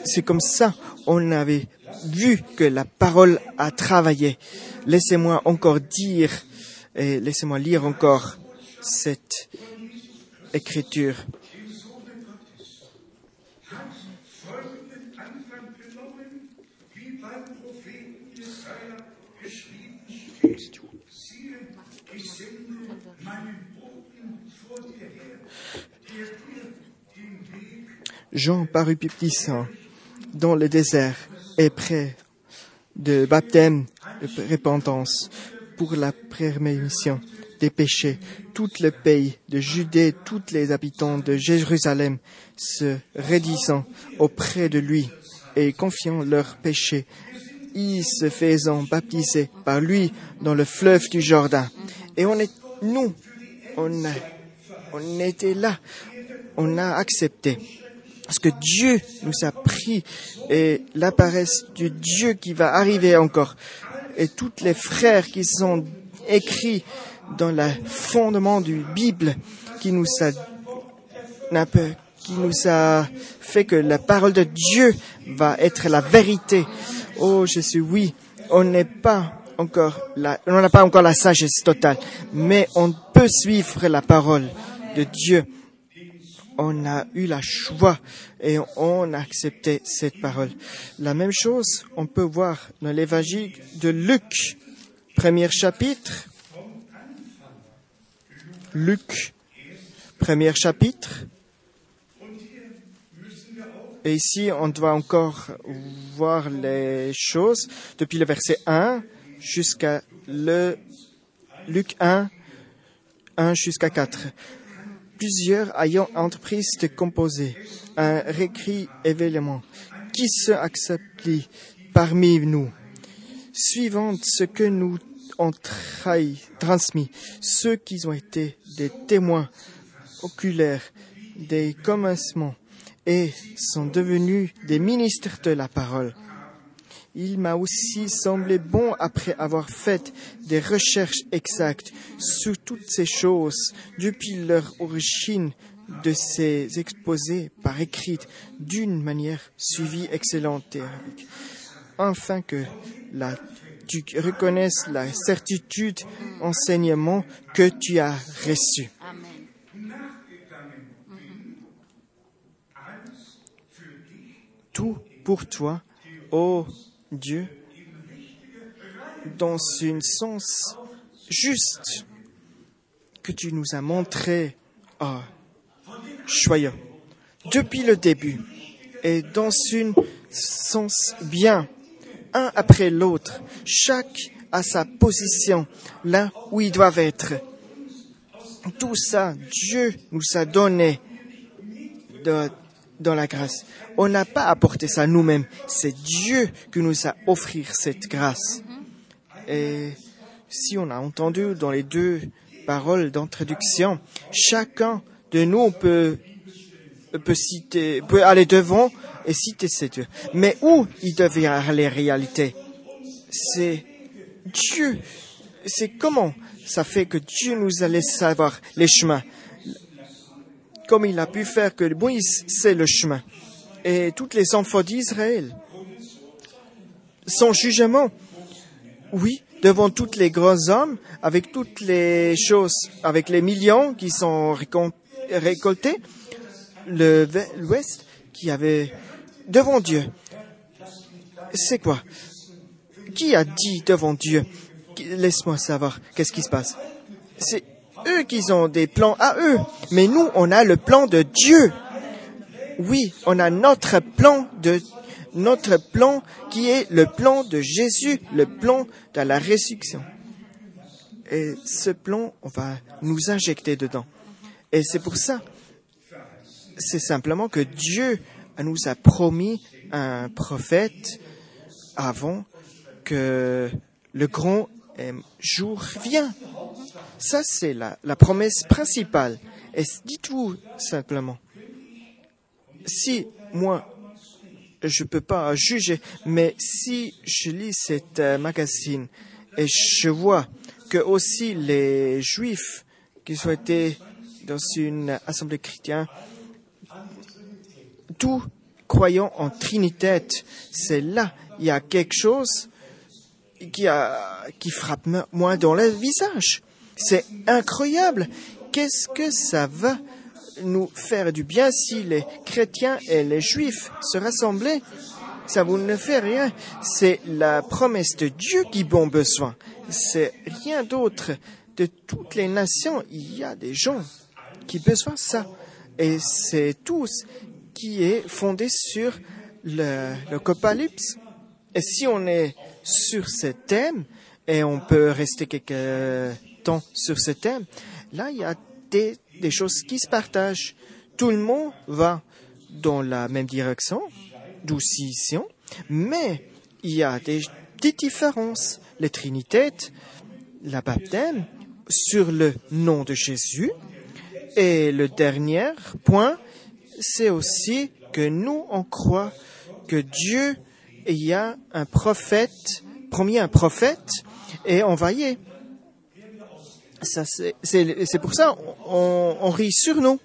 C'est comme ça on avait vu que la parole a travaillé. Laissez-moi encore dire et laissez-moi lire encore cette écriture. Jean parut piptissant dans le désert et près de baptême de repentance pour la prémission des péchés. Tout le pays de Judée, tous les habitants de Jérusalem se raidissant auprès de lui et confiant leurs péchés, ils se faisant baptiser par lui dans le fleuve du Jourdain. Et on est, nous, on, a, on était là, on a accepté. Parce que Dieu nous a pris et l'apparence du Dieu qui va arriver encore. Et tous les frères qui sont écrits dans le fondement du Bible qui nous a, qui nous a fait que la parole de Dieu va être la vérité. Oh Jésus, oui, on n'est pas encore la, on n'a pas encore la sagesse totale, mais on peut suivre la parole de Dieu. On a eu la choix et on a accepté cette parole. La même chose, on peut voir dans l'évangile de Luc, premier chapitre. Luc, premier chapitre. Et ici, on doit encore voir les choses depuis le verset 1 jusqu'à le Luc 1, 1 jusqu'à 4. Plusieurs ayant entreprise de composer un récrit événement qui se accepte parmi nous, suivant ce que nous ont transmis, ceux qui ont été des témoins oculaires des commencements et sont devenus des ministres de la parole. Il m'a aussi semblé bon, après avoir fait des recherches exactes sur toutes ces choses, depuis leur origine, de ces exposés par écrit d'une manière suivie excellente, afin que la, tu reconnaisses la certitude enseignement que tu as reçu. Tout pour toi, ô Dieu dans un sens juste que tu nous as montré. À joyeux. Depuis le début et dans un sens bien, un après l'autre, chaque à sa position, là où ils doivent être. Tout ça, Dieu nous a donné dans la grâce. On n'a pas apporté ça nous-mêmes. C'est Dieu qui nous a offert cette grâce. Et si on a entendu dans les deux paroles d'introduction, chacun de nous peut, peut citer, peut aller devant et citer ces Dieu. Mais où il devient les réalités? C'est Dieu. C'est comment ça fait que Dieu nous allait savoir les chemins? Comme il a pu faire que Moïse sait le chemin. Et toutes les enfants d'Israël. Son jugement. Oui, devant tous les grands hommes, avec toutes les choses, avec les millions qui sont récoltés, l'Ouest qui avait devant Dieu. C'est quoi? Qui a dit devant Dieu Laisse-moi savoir qu'est-ce qui se passe? C'est eux qui ont des plans à eux, mais nous, on a le plan de Dieu. Oui, on a notre plan de notre plan qui est le plan de Jésus, le plan de la résurrection. Et ce plan, on va nous injecter dedans. Et c'est pour ça, c'est simplement que Dieu nous a promis un prophète avant que le grand jour vienne. Ça, c'est la, la promesse principale. Et dites-vous simplement, si moi, je ne peux pas juger, mais si je lis cette euh, magazine et je vois que aussi les juifs qui ont été dans une assemblée chrétienne, tout croyant en Trinité, c'est là, il y a quelque chose qui, frappe moi dans le visage. C'est incroyable. Qu'est-ce que ça va nous faire du bien si les chrétiens et les juifs se rassemblaient? Ça vous ne fait rien. C'est la promesse de Dieu qui ont besoin. C'est rien d'autre. De toutes les nations, il y a des gens qui besoin de ça. Et c'est tout qui est fondé sur l'apocalypse. Et si on est sur ce thème, et on peut rester quelques temps sur ce thème, là, il y a des choses qui se partagent. Tout le monde va dans la même direction, doucition, mais il y a des, différences. Les trinités, la baptême, sur le nom de Jésus. Et le dernier point, c'est aussi que nous, on croit que Dieu, y a un prophète, promis un prophète, et envoyé c'est pour ça on, rit sur nous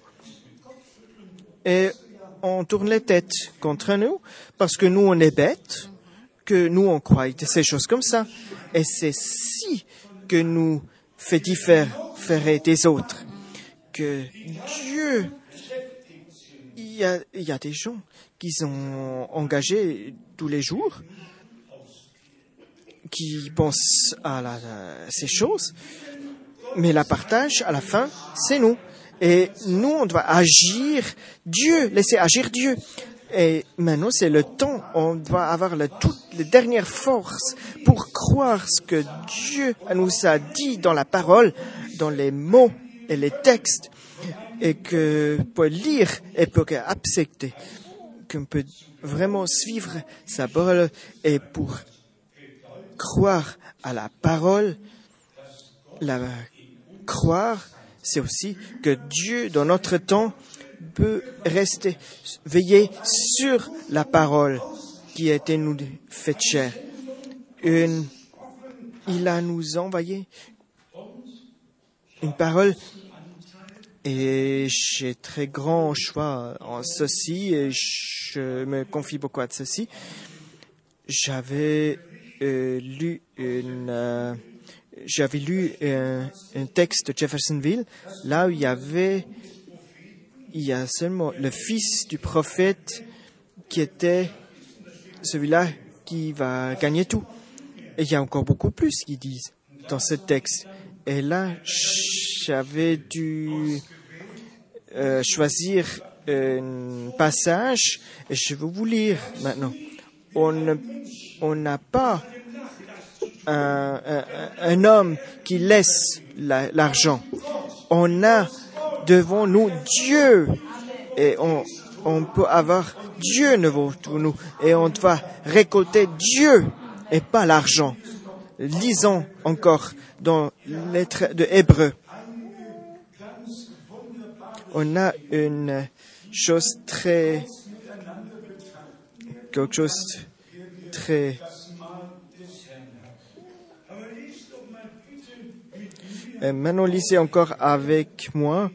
et on tourne les têtes contre nous parce que nous on est bêtes, que nous on croit ces choses comme ça. Et c'est si que nous fait différer des autres que Dieu, il y a des gens qui sont engagés tous les jours, qui pensent à, ces choses, mais la partage, à la fin, c'est nous. Et nous, on doit agir Dieu, laisser agir Dieu. Et maintenant, c'est le temps, on doit avoir la toute, les dernières forces pour croire ce que Dieu nous a dit dans la parole, dans les mots et les textes, et que pour lire et pour accepter, qu'on peut vraiment suivre sa parole et pour croire à la parole, la croire, c'est aussi que Dieu, dans notre temps, peut rester veiller sur la parole qui a été nous faite chair. il a nous envoyé une parole et j'ai très grand choix en ceci et je me confie beaucoup à ceci. J'avais euh, lu une euh, j'avais lu un, texte de Jeffersonville, là où il y avait, il y a seulement le fils du prophète qui était celui-là qui va gagner tout. Et il y a encore beaucoup plus qui disent dans ce texte. Et là, j'avais dû euh, choisir un passage et je vais vous lire maintenant. On n'a pas un, homme qui laisse l'argent. on a devant nous Dieu et on, peut avoir Dieu devant nous et on doit récolter Dieu et pas l'argent. Lisons encore dans lettre de Hébreu. On a une chose très quelque chose très... Et maintenant, lisez encore avec moi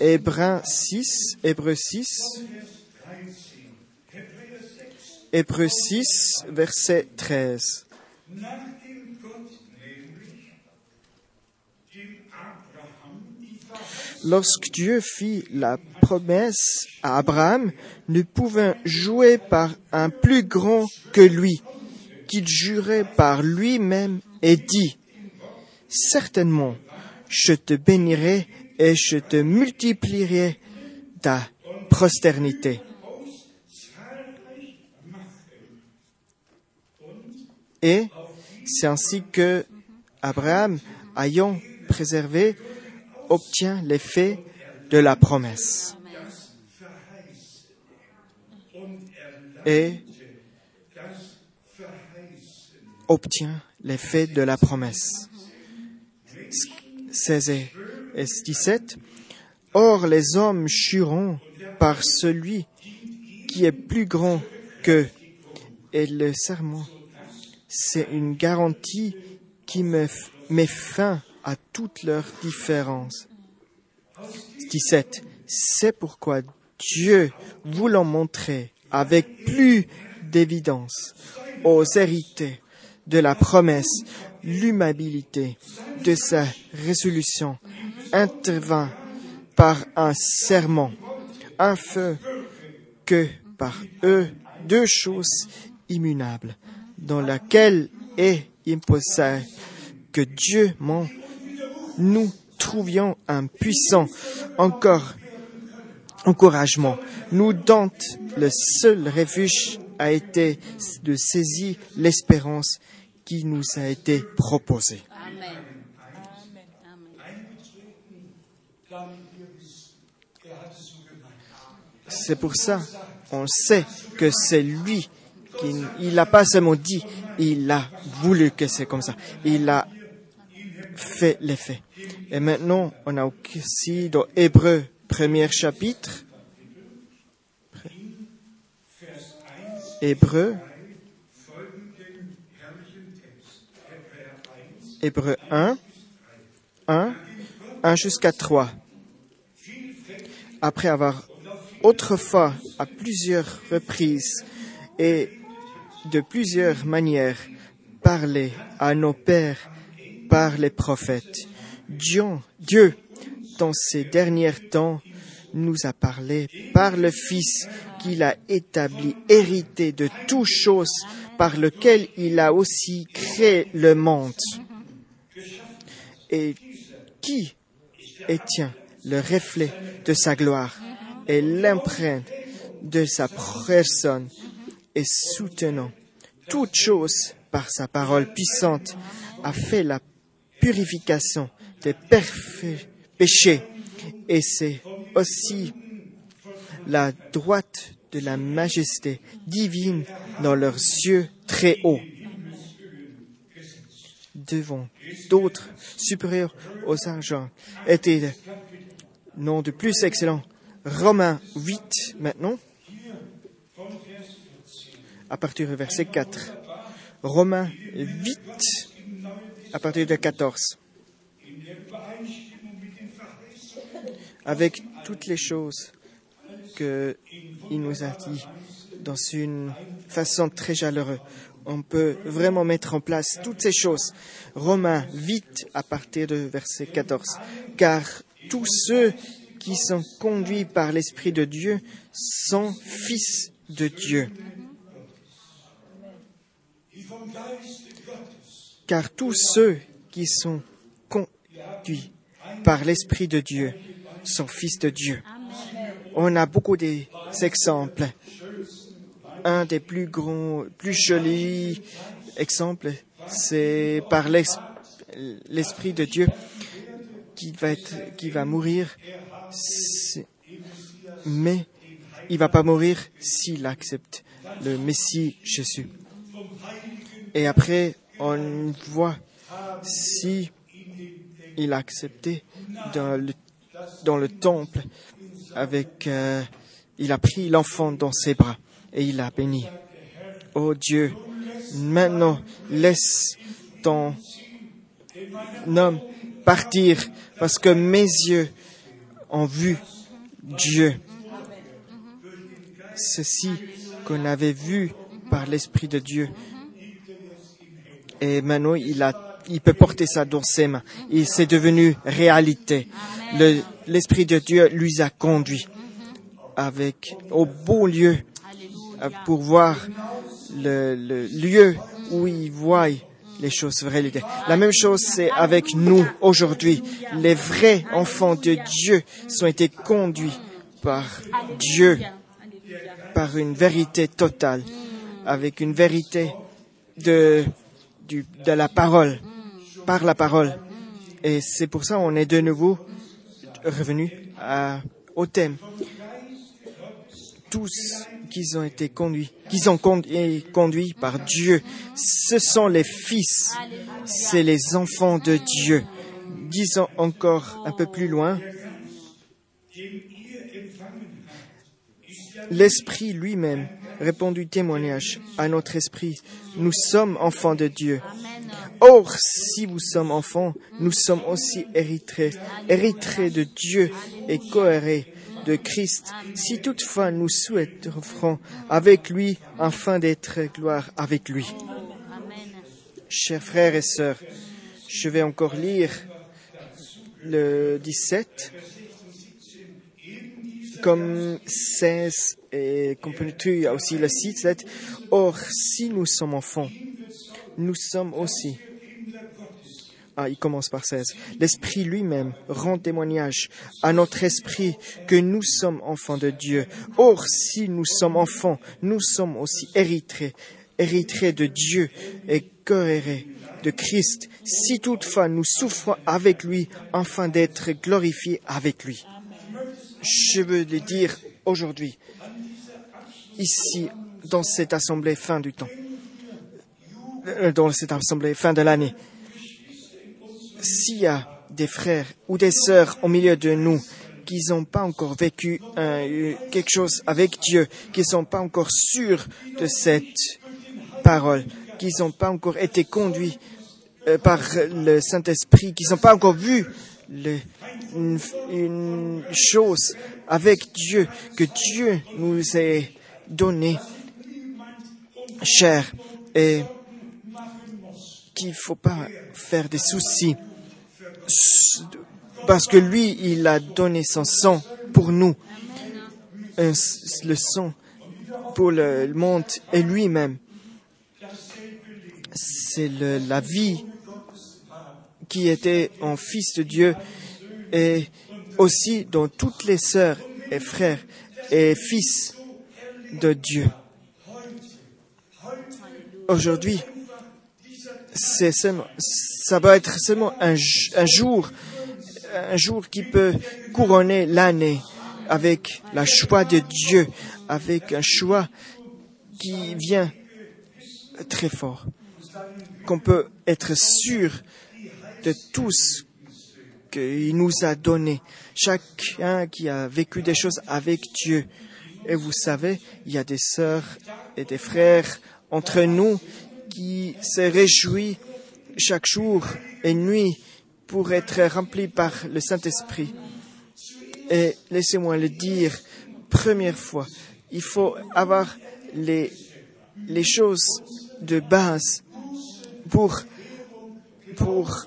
Hébreux 6, Hébreux 6, Hébreux 6, verset 13. Lorsque Dieu fit la promesse à Abraham, ne pouvant jouer par un plus grand que lui, qu'il jurait par lui-même et dit, Certainement, je te bénirai et je te multiplierai ta prosternité. Et c'est ainsi que Abraham, ayant préservé, obtient l'effet de la promesse. Et obtient l'effet de la promesse. 16 et 17. Or les hommes jurent par celui qui est plus grand qu'eux. Et le serment, c'est une garantie qui me f- met fin à toutes leurs différences. 17. C'est pourquoi Dieu, voulant montrer avec plus d'évidence aux héritiers de la promesse l'humabilité de sa résolution, intervint par un serment, un feu, que par eux deux choses immunables, dans laquelle est imposé que Dieu ment, nous trouvions un puissant encore encouragement, nous dont le seul refuge a été de saisir l'espérance qui nous a été proposée. Amen. C'est pour ça, on sait que c'est lui qui, il n'a pas seulement dit, il a voulu que c'est comme ça. Il a fait l'effet. Et maintenant, on a aussi dans Hébreu, premier chapitre, Hébreu, Folgenden herrlichen Text. Hebräer 1. Hébreu 1, 1, 1 jusqu'à 3. Après avoir autrefois, à plusieurs reprises et de plusieurs manières, parlé à nos pères par les prophètes, Dieu, Dieu, dans ces derniers temps, nous a parlé par le Fils qu'il a établi, hérité de toutes choses, par lequel il a aussi créé le monde. Et qui est tient le reflet de sa gloire et l'empreinte de sa personne et soutenant toutes choses par sa parole puissante a fait la purification des péchés et c'est aussi la droite de la majesté divine dans leurs yeux très hauts devant d'autres supérieurs aux argents étaient non de plus excellent. Romains 8 maintenant, à partir du verset 4. Romains 8 à partir de 14. Avec toutes les choses qu'il nous a dit dans une façon très chaleureuse. On peut vraiment mettre en place toutes ces choses. Romains 8 à partir de verset 14. Car tous ceux qui sont conduits par l'Esprit de Dieu sont fils de Dieu. Car tous ceux qui sont conduits par l'Esprit de Dieu sont fils de Dieu. On a beaucoup d'exemples. Un des plus grands, plus jolis exemples, c'est par l'es- l'Esprit de Dieu qui va être, qui va mourir, mais il va pas mourir s'il accepte le Messie Jésus. Et après, on voit si il a accepté dans le, temple avec, euh, il a pris l'enfant dans ses bras et il a béni. Oh Dieu, maintenant laisse ton homme partir parce que mes yeux ont vu Dieu. Ceci qu'on avait vu par l'Esprit de Dieu. Et maintenant, il a, il peut porter ça dans ses mains. Il s'est devenu réalité. Le- L'Esprit de Dieu lui a conduit avec, au beau lieu euh, pour voir le, le lieu où il voit les choses vraies. La même chose, c'est avec nous aujourd'hui. Les vrais enfants de Dieu sont été conduits par Dieu, par une vérité totale, avec une vérité de, de la parole, par la parole. Et c'est pour ça qu'on est de nouveau revenu au thème tous qui ont été conduits, qui conduits, conduits par Dieu, ce sont les fils, c'est les enfants de Dieu. Disons encore un peu plus loin, l'Esprit lui-même répond du témoignage à notre esprit. Nous sommes enfants de Dieu. Or, si vous sommes enfants, nous sommes aussi héritiers, héritiers de Dieu et cohérés de Christ. Si toutefois nous souhaiterons avec lui afin d'être gloire avec lui. Chers frères et sœurs, je vais encore lire le 17 comme 16 et comme il aussi le 17. Or, si nous sommes enfants, nous sommes aussi. Ah, il commence par 16. L'Esprit lui-même rend témoignage à notre esprit que nous sommes enfants de Dieu. Or, si nous sommes enfants, nous sommes aussi héritiers, héritiers de Dieu et cohérés de Christ, si toutefois nous souffrons avec lui afin d'être glorifiés avec lui. Je veux le dire aujourd'hui, ici, dans cette assemblée fin du temps, euh, dans cette assemblée fin de l'année. S'il y a des frères ou des sœurs au milieu de nous qui n'ont pas encore vécu euh, quelque chose avec Dieu, qui ne sont pas encore sûrs de cette parole, qui n'ont pas encore été conduits euh, par le Saint-Esprit, qui n'ont pas encore vu le- une, chose avec Dieu que Dieu nous a donné cher et qu'il faut pas faire des soucis parce que lui, il a donné son sang pour nous, le sang pour le monde et lui-même. C'est la vie qui était en Fils de Dieu et aussi dans toutes les sœurs et frères et fils de Dieu. Aujourd'hui, c'est seulement, ça va être seulement un, un jour, un jour qui peut couronner l'année avec la choix de Dieu, avec un choix qui vient très fort, qu'on peut être sûr de tout ce qu'il nous a donné. Chacun qui a vécu des choses avec Dieu. Et vous savez, il y a des sœurs et des frères entre nous qui se réjouissent chaque jour et nuit pour être remplis par le Saint-Esprit. Et laissez-moi le dire, première fois, il faut avoir les, choses de base pour, pour,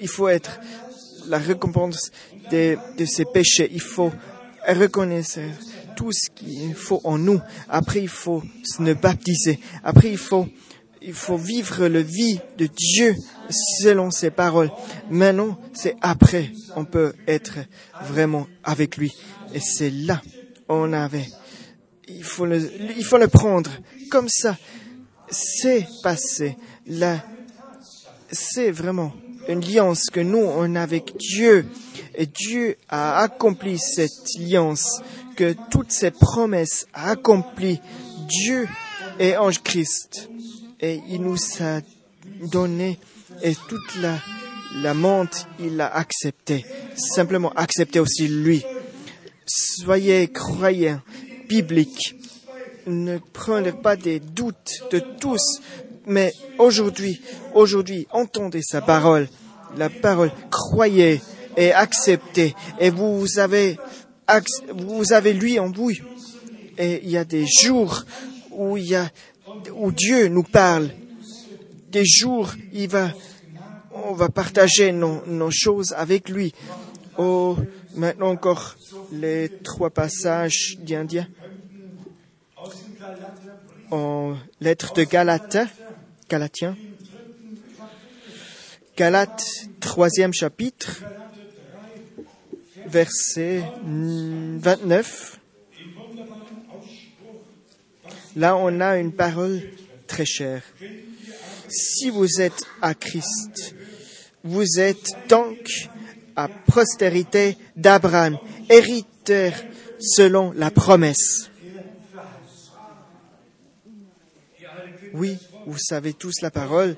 il faut être la récompense de, de ses péchés. Il faut reconnaître tout ce qu'il faut en nous. Après, il faut se baptiser. Après, il faut, il faut vivre la vie de Dieu selon ses paroles. Maintenant, c'est après, on peut être vraiment avec lui. Et c'est là, on avait. Il faut le, il faut le prendre comme ça. C'est passé. Là, c'est vraiment une alliance que nous, on a avec Dieu. Et Dieu a accompli cette alliance, que toutes ses promesses a accompli. Dieu est ange Christ. Et il nous a donné, et toute la, la monte, il l'a accepté. Simplement accepté aussi lui. Soyez croyants, bibliques. ne prenez pas des doutes de tous, mais aujourd'hui, aujourd'hui, entendez sa parole, la parole, croyez et acceptez, et vous avez, vous avez lui en vous. Et il y a des jours où il y a, où Dieu nous parle, des jours, il va, on va partager nos, nos choses avec lui. Oh, maintenant encore les trois passages d'Indien en lettre de Galate, Galatiens. Galates, troisième chapitre, verset mm, 29. Là, on a une parole très chère. Si vous êtes à Christ, vous êtes donc à postérité d'Abraham, héritier selon la promesse. Oui, vous savez tous la parole.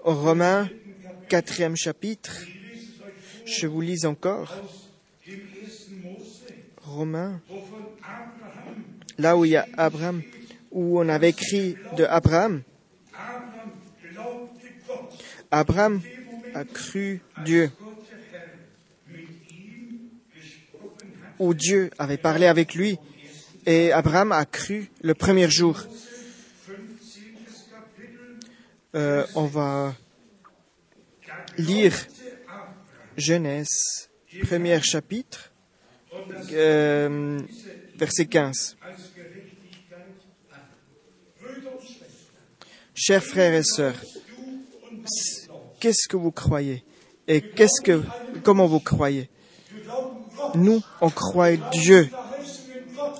Romains, quatrième chapitre, je vous lis encore. Romains, là où il y a Abraham, où on avait écrit de Abraham. Abraham a cru Dieu, où Dieu avait parlé avec lui, et Abraham a cru le premier jour. Euh, on va lire Genèse, premier chapitre, euh, verset 15. Chers frères et sœurs, qu'est-ce que vous croyez et qu'est-ce que, comment vous croyez? Nous, on croit Dieu.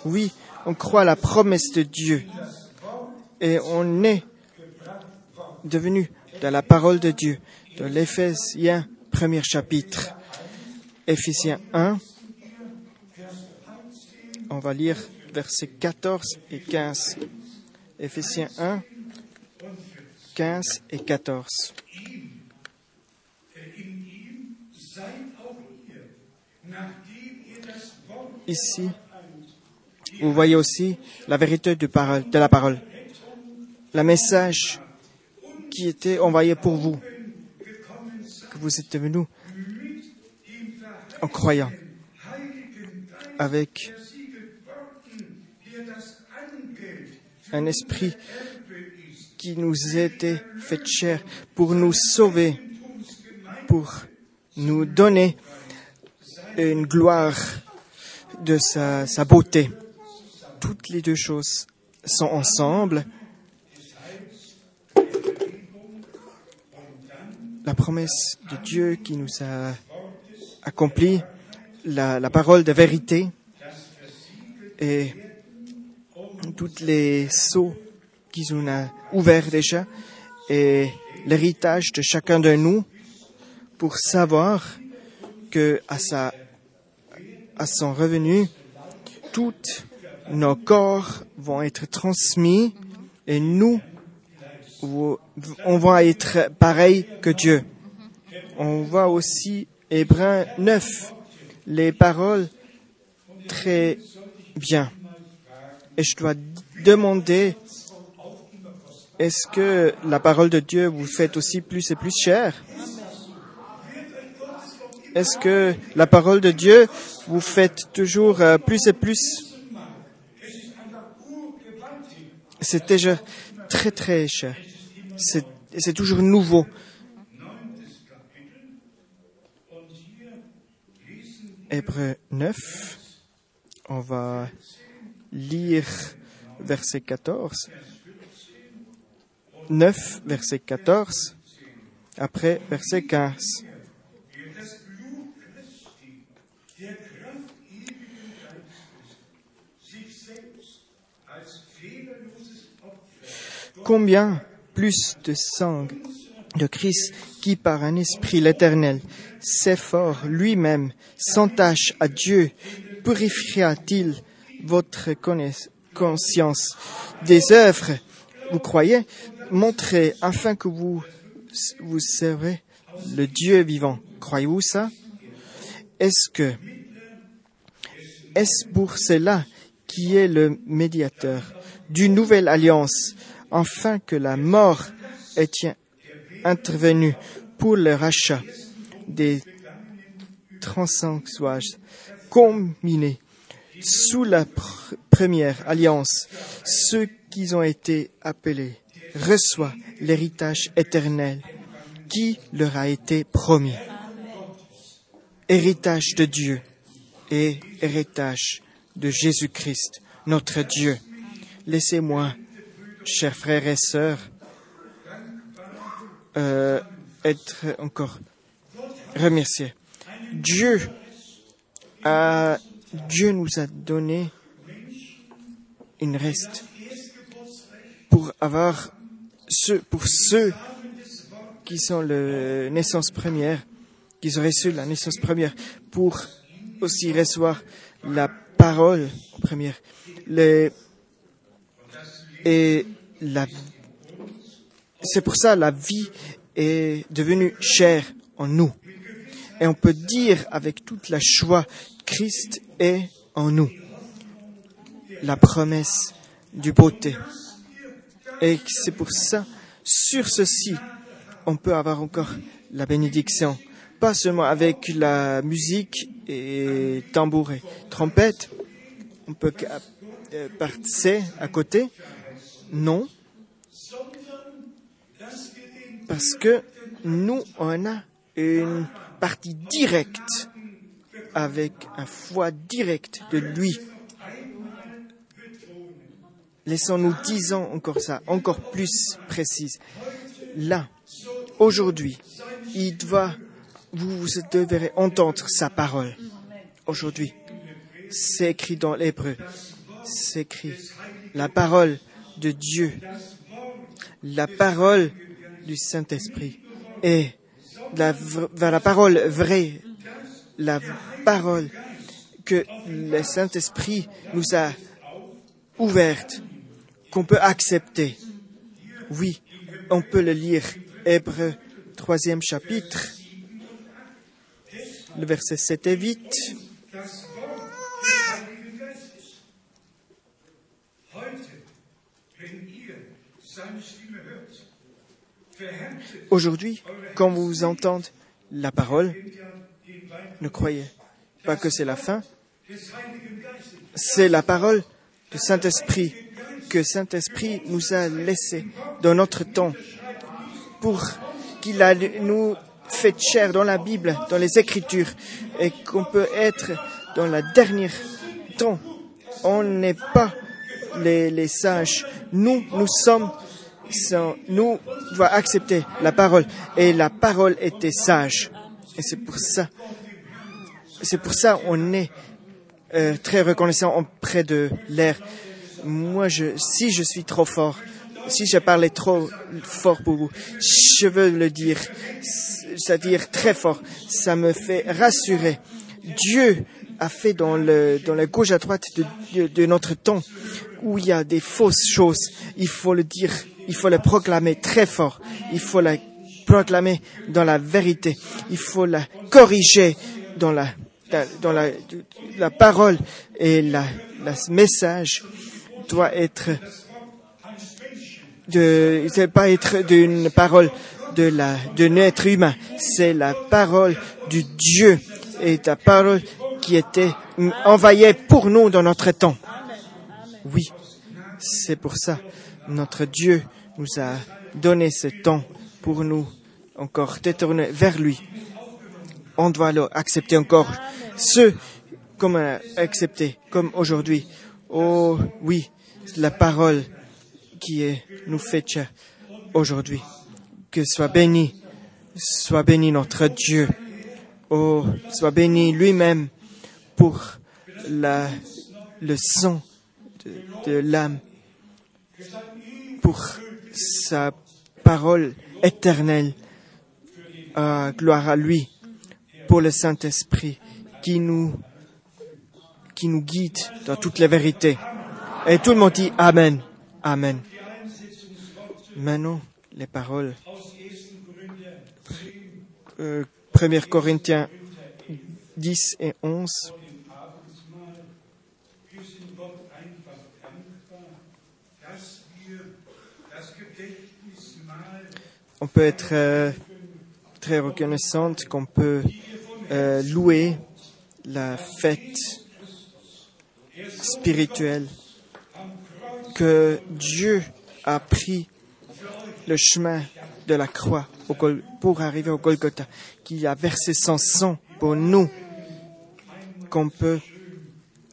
Oui, on croit la promesse de Dieu. Et on est devenu dans la parole de Dieu, de l'Éphésiens, premier chapitre. Éphésiens 1, on va lire versets 14 et 15. Éphésiens 1, 15 et 14. Ici, vous voyez aussi la vérité de, de la parole. Le message qui était envoyé pour vous, que vous êtes devenus en croyant, avec un esprit qui nous était fait chair pour nous sauver, pour nous donner une gloire de sa, sa beauté. Toutes les deux choses sont ensemble. La promesse de Dieu qui nous a accompli, la, parole de vérité et toutes les sceaux qu'ils nous a ouverts déjà et l'héritage de chacun de nous pour savoir que à sa à son revenu, tous nos corps vont être transmis et nous, on va être pareil que Dieu. On voit aussi Hébreu 9, les paroles très bien. Et je dois demander, est-ce que la parole de Dieu vous fait aussi plus et plus cher? Est-ce que la parole de Dieu vous fait toujours euh, plus et plus? C'est déjà très très cher. C'est toujours nouveau. Hébreu 9, on va lire verset 14. 9, verset 14, après verset 15. Combien plus de sang de Christ qui par un esprit l'éternel s'efforce lui-même sans tâche à Dieu purifiera-t-il votre conscience des œuvres vous croyez? Montrez afin que vous vous servez le Dieu vivant. Croyez-vous ça? Est-ce que est-ce pour cela qui est le médiateur d'une nouvelle alliance, afin que la mort était intervenue pour le rachat des transactions combinées sous la pr- première alliance. Ceux qui ont été appelés reçoivent l'héritage éternel qui leur a été promis. Héritage de Dieu et héritage de Jésus-Christ, notre Dieu. Laissez-moi, chers frères et sœurs, euh, être encore remerciés. Dieu a, Dieu nous a donné une reste pour avoir ceux, pour ceux qui sont la naissance première, qui ont reçu la naissance première, pour aussi recevoir la parole première. Et la, c'est pour ça la vie est devenue chère en nous. Et on peut dire avec toute la joie, Christ est en nous. La promesse du beauté. Et c'est pour ça, sur ceci, on peut avoir encore la bénédiction. Pas seulement avec la musique et tambour et trompette. On peut euh, passer à côté. Non. Parce que nous, on a une partie directe avec un foi direct de lui. Laissons-nous disons encore ça, encore plus précise. Là, aujourd'hui, il doit, vous devrez entendre sa parole. Aujourd'hui, c'est écrit dans l'hébreu, c'est écrit la parole de Dieu, la parole du Saint-Esprit la, la parole vraie, la parole que le Saint-Esprit nous a ouverte, qu'on peut accepter. Oui, on peut le lire. Hébreu, troisième chapitre, le verset 7 et 8. Aujourd'hui, quand vous entendez la parole, ne croyez pas que c'est la fin. C'est la parole du Saint-Esprit que Saint-Esprit nous a laissé dans notre temps pour qu'il nous fait chair dans la Bible, dans les Écritures, et qu'on peut être dans la dernière temps. On n'est pas les, les sages. Nous, nous sommes, nous devons accepter la parole. Et la parole était sage. Et c'est pour ça, c'est pour ça on est euh, très reconnaissant auprès de l'air. Moi, je, si je suis trop fort, si je parlais trop fort pour vous, je veux le dire, c'est-à-dire très fort. Ça me fait rassurer. Dieu a fait dans le, dans la gauche à droite de, de notre temps où il y a des fausses choses. Il faut le dire, il faut le proclamer très fort. Il faut la proclamer dans la vérité. Il faut la corriger dans la, dans la, la parole et la, message doit être de, c'est pas être d'une parole de la, d'un être humain. C'est la parole du Dieu et la parole qui était envoyée pour nous dans notre temps. Oui, c'est pour ça notre Dieu nous a donné ce temps pour nous encore détourner vers lui. On doit le accepter encore. Ceux comme a accepté, comme aujourd'hui. Oh oui, la parole qui est nous fait aujourd'hui. Que soit béni, soit béni notre Dieu. Oh, soit béni lui-même pour la, le sang de, l'âme, pour sa parole éternelle. Ah, gloire à lui, pour le Saint-Esprit qui nous, qui nous guide dans toute la vérité. Et tout le monde dit Amen. Amen. Maintenant, les paroles. Euh, 1 Corinthiens 10 et 11. On peut être euh, très reconnaissante qu'on peut euh, louer la fête spirituelle que Dieu a pris le chemin de la croix pour arriver au Golgotha, qui a versé son sang pour nous, qu'on peut,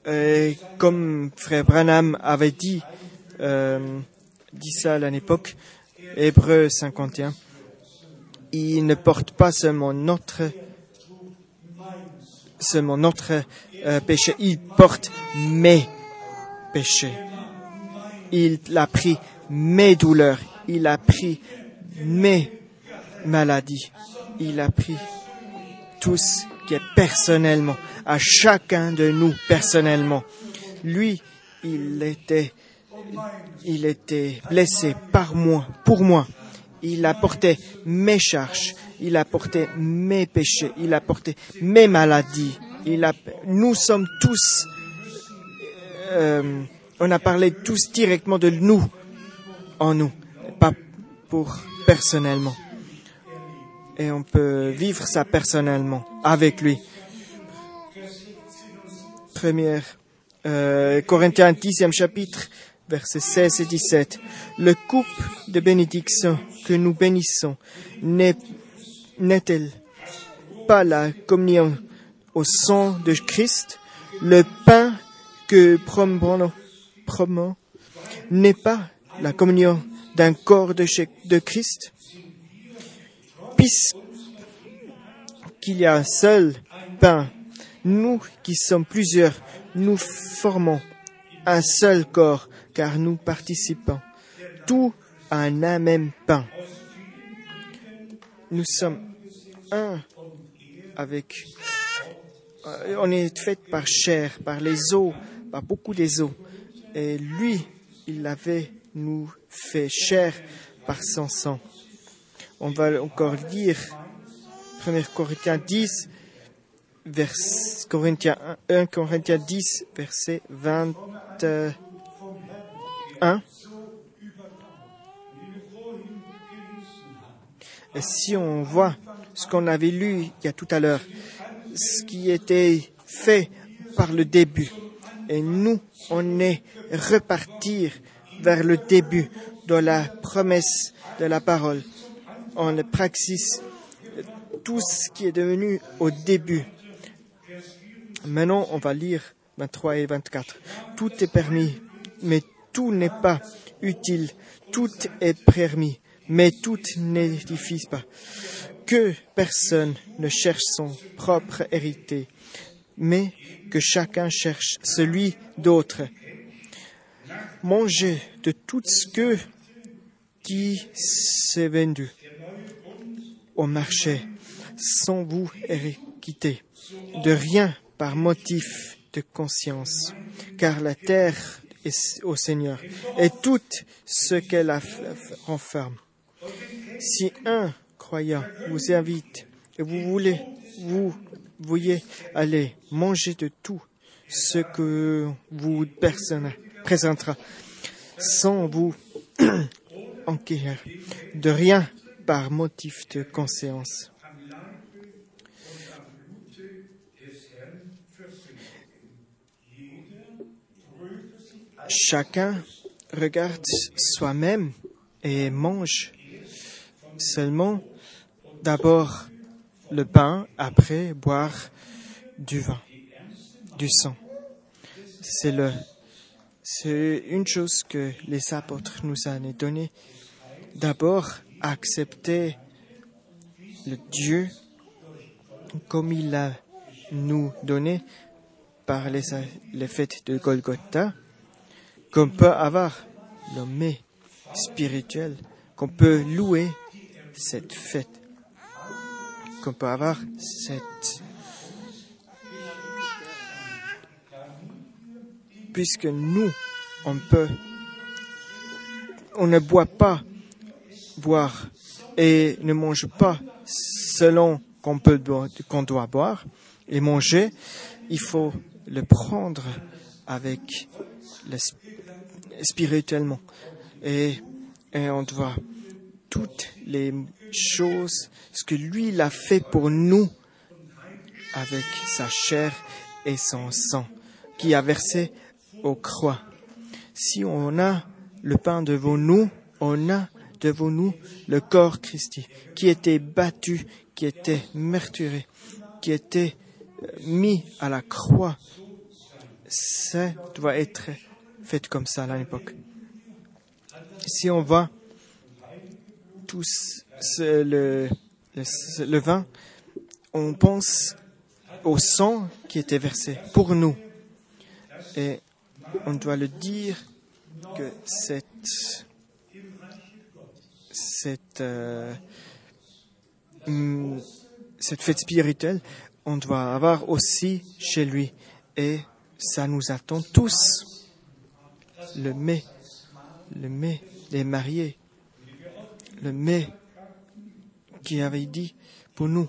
euh, comme frère Branham avait dit, dit ça à l'époque, Hébreu 51, il ne porte pas seulement notre seulement notre euh, péché, il porte mes péchés. Il a pris mes douleurs, il a pris mes maladies, il a pris tout ce qui est personnellement, à chacun de nous personnellement. Lui, il était, il était blessé par moi, pour moi. Il a porté mes charges, il a porté mes péchés, il a porté mes maladies. Il a, nous sommes tous, euh, on a parlé tous directement de nous, en nous, pas pour personnellement. Et on peut vivre ça personnellement avec lui. Première, euh, Corinthiens 10e chapitre, versets 16 et 17. Le couple de bénédiction que nous bénissons n'est- n'est-elle pas la communion au sang de Christ, le pain que promenons, n'est pas la communion d'un corps de Christ? Puisqu'il y a un seul pain, nous qui sommes plusieurs, nous formons un seul corps, car nous participons tout à un même pain. Nous sommes un avec. Euh, on est fait par chair, par les eaux, par beaucoup des eaux. Et lui, il l'avait nous fait chair par son sang. On va encore lire 1 Corinthiens 10, vers, Corinthiens 1, 1 Corinthiens 10, verset 20. Hein? 1, si on voit ce qu'on avait lu il y a tout à l'heure, ce qui était fait par le début, et nous, on est repartir vers le début de la promesse de la parole. On praxis tout ce qui est devenu au début. Maintenant, on va lire 23 et 24. Tout est permis, mais tout n'est pas utile. Tout est permis, mais tout n'édifie pas. Que personne ne cherche son propre hérité, mais que chacun cherche celui d'autre. Mangez de tout ce que qui s'est vendu au marché sans vous quitter de rien par motif de conscience, car la terre au Seigneur et tout ce qu'elle renferme. Si un croyant vous invite et vous voulez, vous voyez aller manger de tout ce que vous personne présentera, sans vous [CLEARS THROAT] enquérir de rien par motif de conscience. Chacun regarde soi-même et mange seulement d'abord le pain, après boire du vin, du sang. C'est le, c'est une chose que les apôtres nous ont donné. D'abord, accepter le Dieu comme il a nous donné par les, les fêtes de Golgotha, qu'on peut avoir nommé spirituel, qu'on peut louer cette fête, qu'on peut avoir cette... Puisque nous, on peut, on ne boit pas boire et ne mange pas selon qu'on peut qu'on doit boire et manger, il faut le prendre avec le spirituellement et, et on doit toutes les choses, ce que lui l'a fait pour nous avec sa chair et son sang qui a versé aux croix. Si on a le pain devant nous, on a devant nous le corps Christi qui était battu, qui était meurturé, qui était mis à la croix. Ça doit être fait comme ça à l'époque. Si on voit tout le, vin, on pense au sang qui était versé pour nous. Et on doit le dire que cette, cette, euh, hum, cette fête spirituelle, on doit avoir aussi chez lui. Et ça nous attend tous. Le mai, le mai des mariés, le mai qui avait dit pour nous,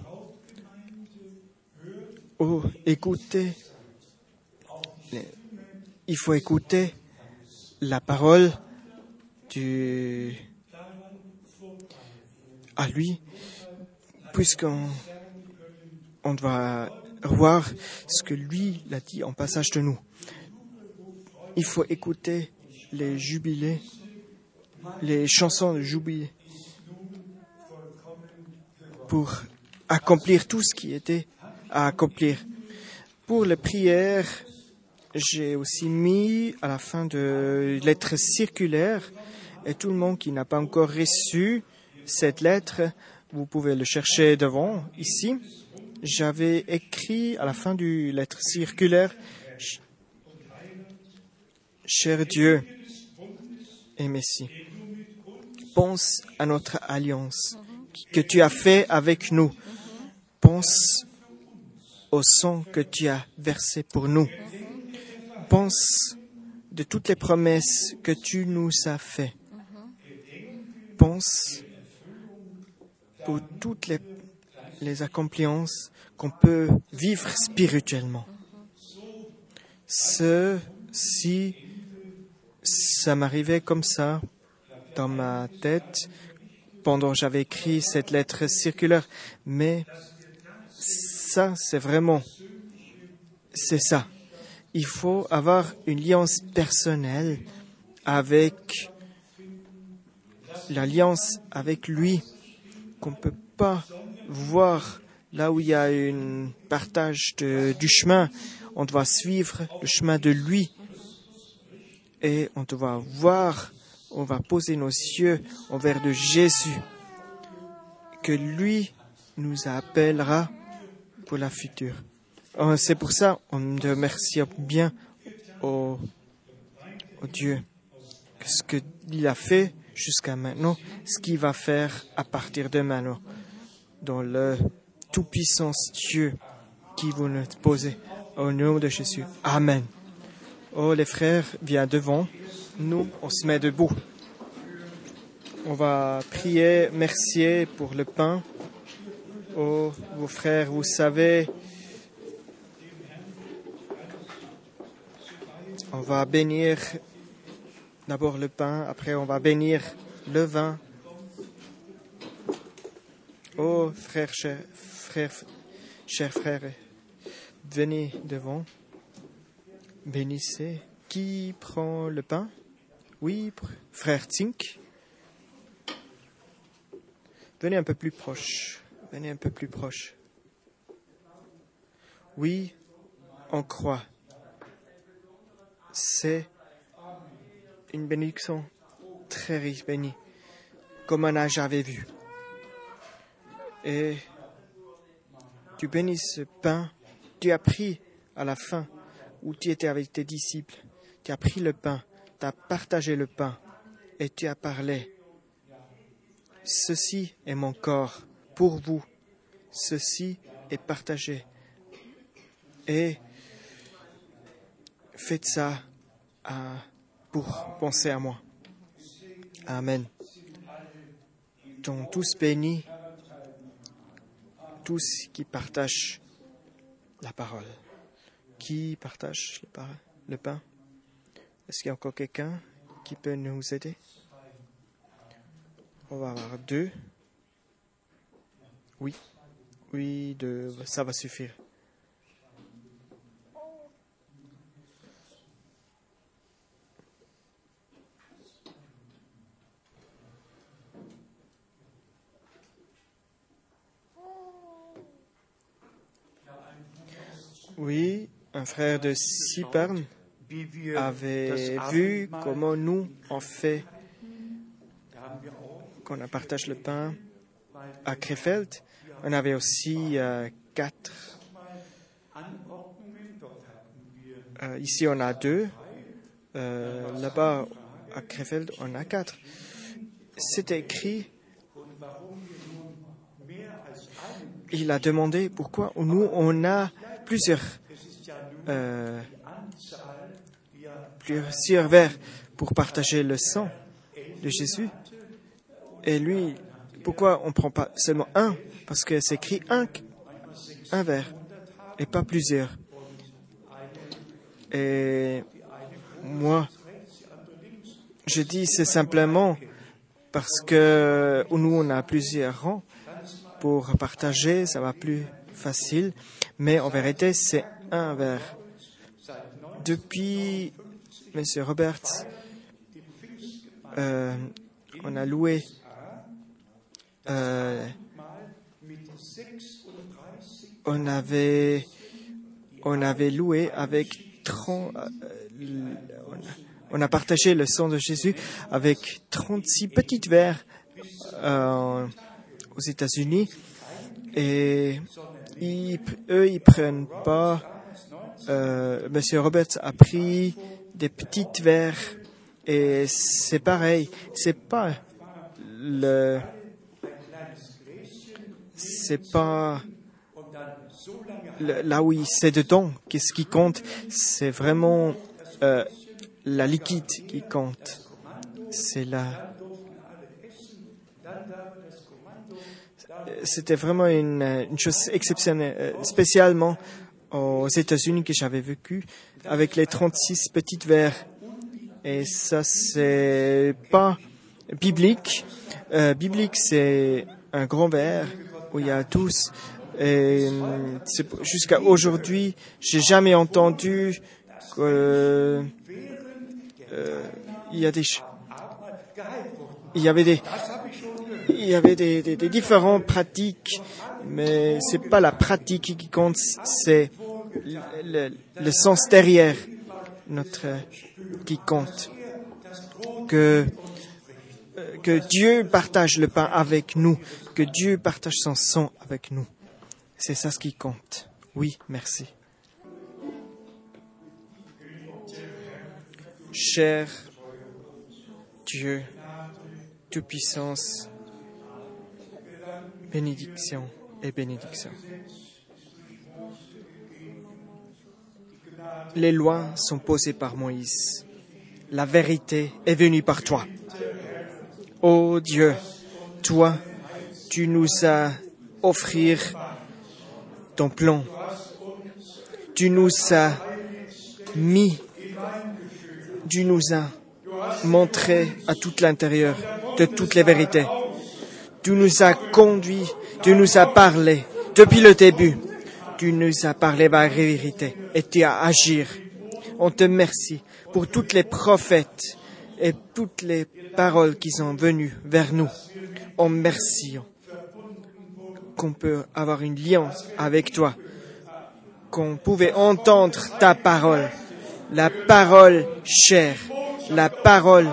oh, écoutez, il faut écouter la parole du, à lui, puisqu'on on doit voir ce que lui l'a dit en passage de nous. Il faut écouter les jubilés, les chansons de jubilé pour accomplir tout ce qui était à accomplir. Pour les prières, j'ai aussi mis à la fin de lettre circulaire et tout le monde qui n'a pas encore reçu cette lettre, vous pouvez le chercher devant ici. J'avais écrit à la fin du lettre circulaire, Cher Dieu et Messie, pense à notre alliance que tu as fait avec nous. Pense au sang que tu as versé pour nous. Pense de toutes les promesses que tu nous as faites. Pense pour toutes les, les accomplissances qu'on peut vivre spirituellement. Ce, si ça m'arrivait comme ça dans ma tête pendant j'avais écrit cette lettre circulaire, mais ça, c'est vraiment, c'est ça. Il faut avoir une alliance personnelle avec l'alliance avec lui, qu'on ne peut pas voir là où il y a un partage du chemin. On doit suivre le chemin de lui et on doit voir, on va poser nos yeux envers de Jésus, que lui nous appellera pour la future. Euh, C'est pour ça on remercie bien au, Dieu ce qu'il a fait jusqu'à maintenant, ce qu'il va faire à partir de maintenant, dans le tout-puissant Dieu qui vous nous posez. Au nom de Jésus. Amen. Oh, les frères, viens devant. Nous, on se met debout. On va prier, mercier pour le pain. Oh, vos frères, vous savez, on va bénir d'abord le pain, après on va bénir le vin. Oh, frères, chers, frères, chers frères, venez devant. Bénissez. Qui prend le pain? Oui, frère Tink. Venez un peu plus proche. Venez un peu plus proche. Oui, on croit. C'est une bénédiction très riche, bénie, comme on n'a jamais vu. Et tu bénis ce pain, tu as pris à la fin où tu étais avec tes disciples, tu as pris le pain, tu as partagé le pain et tu as parlé. Ceci est mon corps pour vous, ceci est partagé. Et faites ça pour penser à moi. Amen. Donc tous bénis, tous qui partagent la parole. Qui partage le, pain? Est-ce qu'il y a encore quelqu'un qui peut nous aider? On va avoir deux. Oui, oui, de, ça va suffire. Oui, un frère de Cypern wie wir das avait vu comment nous, on fait, qu'on partage le pain à Krefeld. On avait aussi euh, quatre. Euh, ici, on a deux. Euh, Là-bas, à Krefeld, on a quatre. C'est écrit. Il a demandé pourquoi nous, on a plusieurs, euh, plusieurs verres pour partager le sang de Jésus. Et lui, pourquoi on prend pas seulement un? Parce que c'est écrit un, un et pas plusieurs. Et moi, je dis c'est simplement parce que nous, on a plusieurs rangs pour partager, ça va plus facile. Mais en vérité, c'est un verre. Depuis M. Roberts, euh, on a loué euh, on avait on avait loué avec 30 euh, on, a, partagé le sang de Jésus avec 36 petites verres euh, aux États-Unis et ils, eux ils prennent pas euh, Monsieur Roberts a pris des petites verres et c'est pareil. C'est pas le c'est pas là où c'est dedans qu'est-ce qui compte. C'est vraiment euh, la liquide qui compte. C'est la c'était vraiment une, une chose exceptionnelle euh, spécialement aux États-Unis que j'avais vécu avec les 36 petites verres et ça c'est pas biblique. Euh, biblique c'est un grand verre où il y a tous. Et euh, jusqu'à aujourd'hui j'ai jamais entendu que euh, il y a des il y avait des il y avait des, des, des différentes pratiques, mais c'est pas la pratique qui compte, c'est le, sens derrière notre qui compte. Que que Dieu partage le pain avec nous, que Dieu partage son sang avec nous. C'est ça ce qui compte. Oui, merci. Cher Dieu, Tout-Puissance, bénédiction et bénédiction. Les lois sont posées par Moïse. La vérité est venue par toi. Ô Dieu, toi, tu nous as offert ton plan. Tu nous as mis, tu nous as montré à tout l'intérieur de toutes les vérités. Tu nous as conduits, tu nous as parlé depuis le début. Tu nous as parlé par la vérité et tu as agi. On te remercie pour toutes les prophètes et toutes les paroles qui sont venues vers nous. On merci qu'on peut avoir une alliance avec toi, qu'on pouvait entendre ta parole, la parole chère, la parole,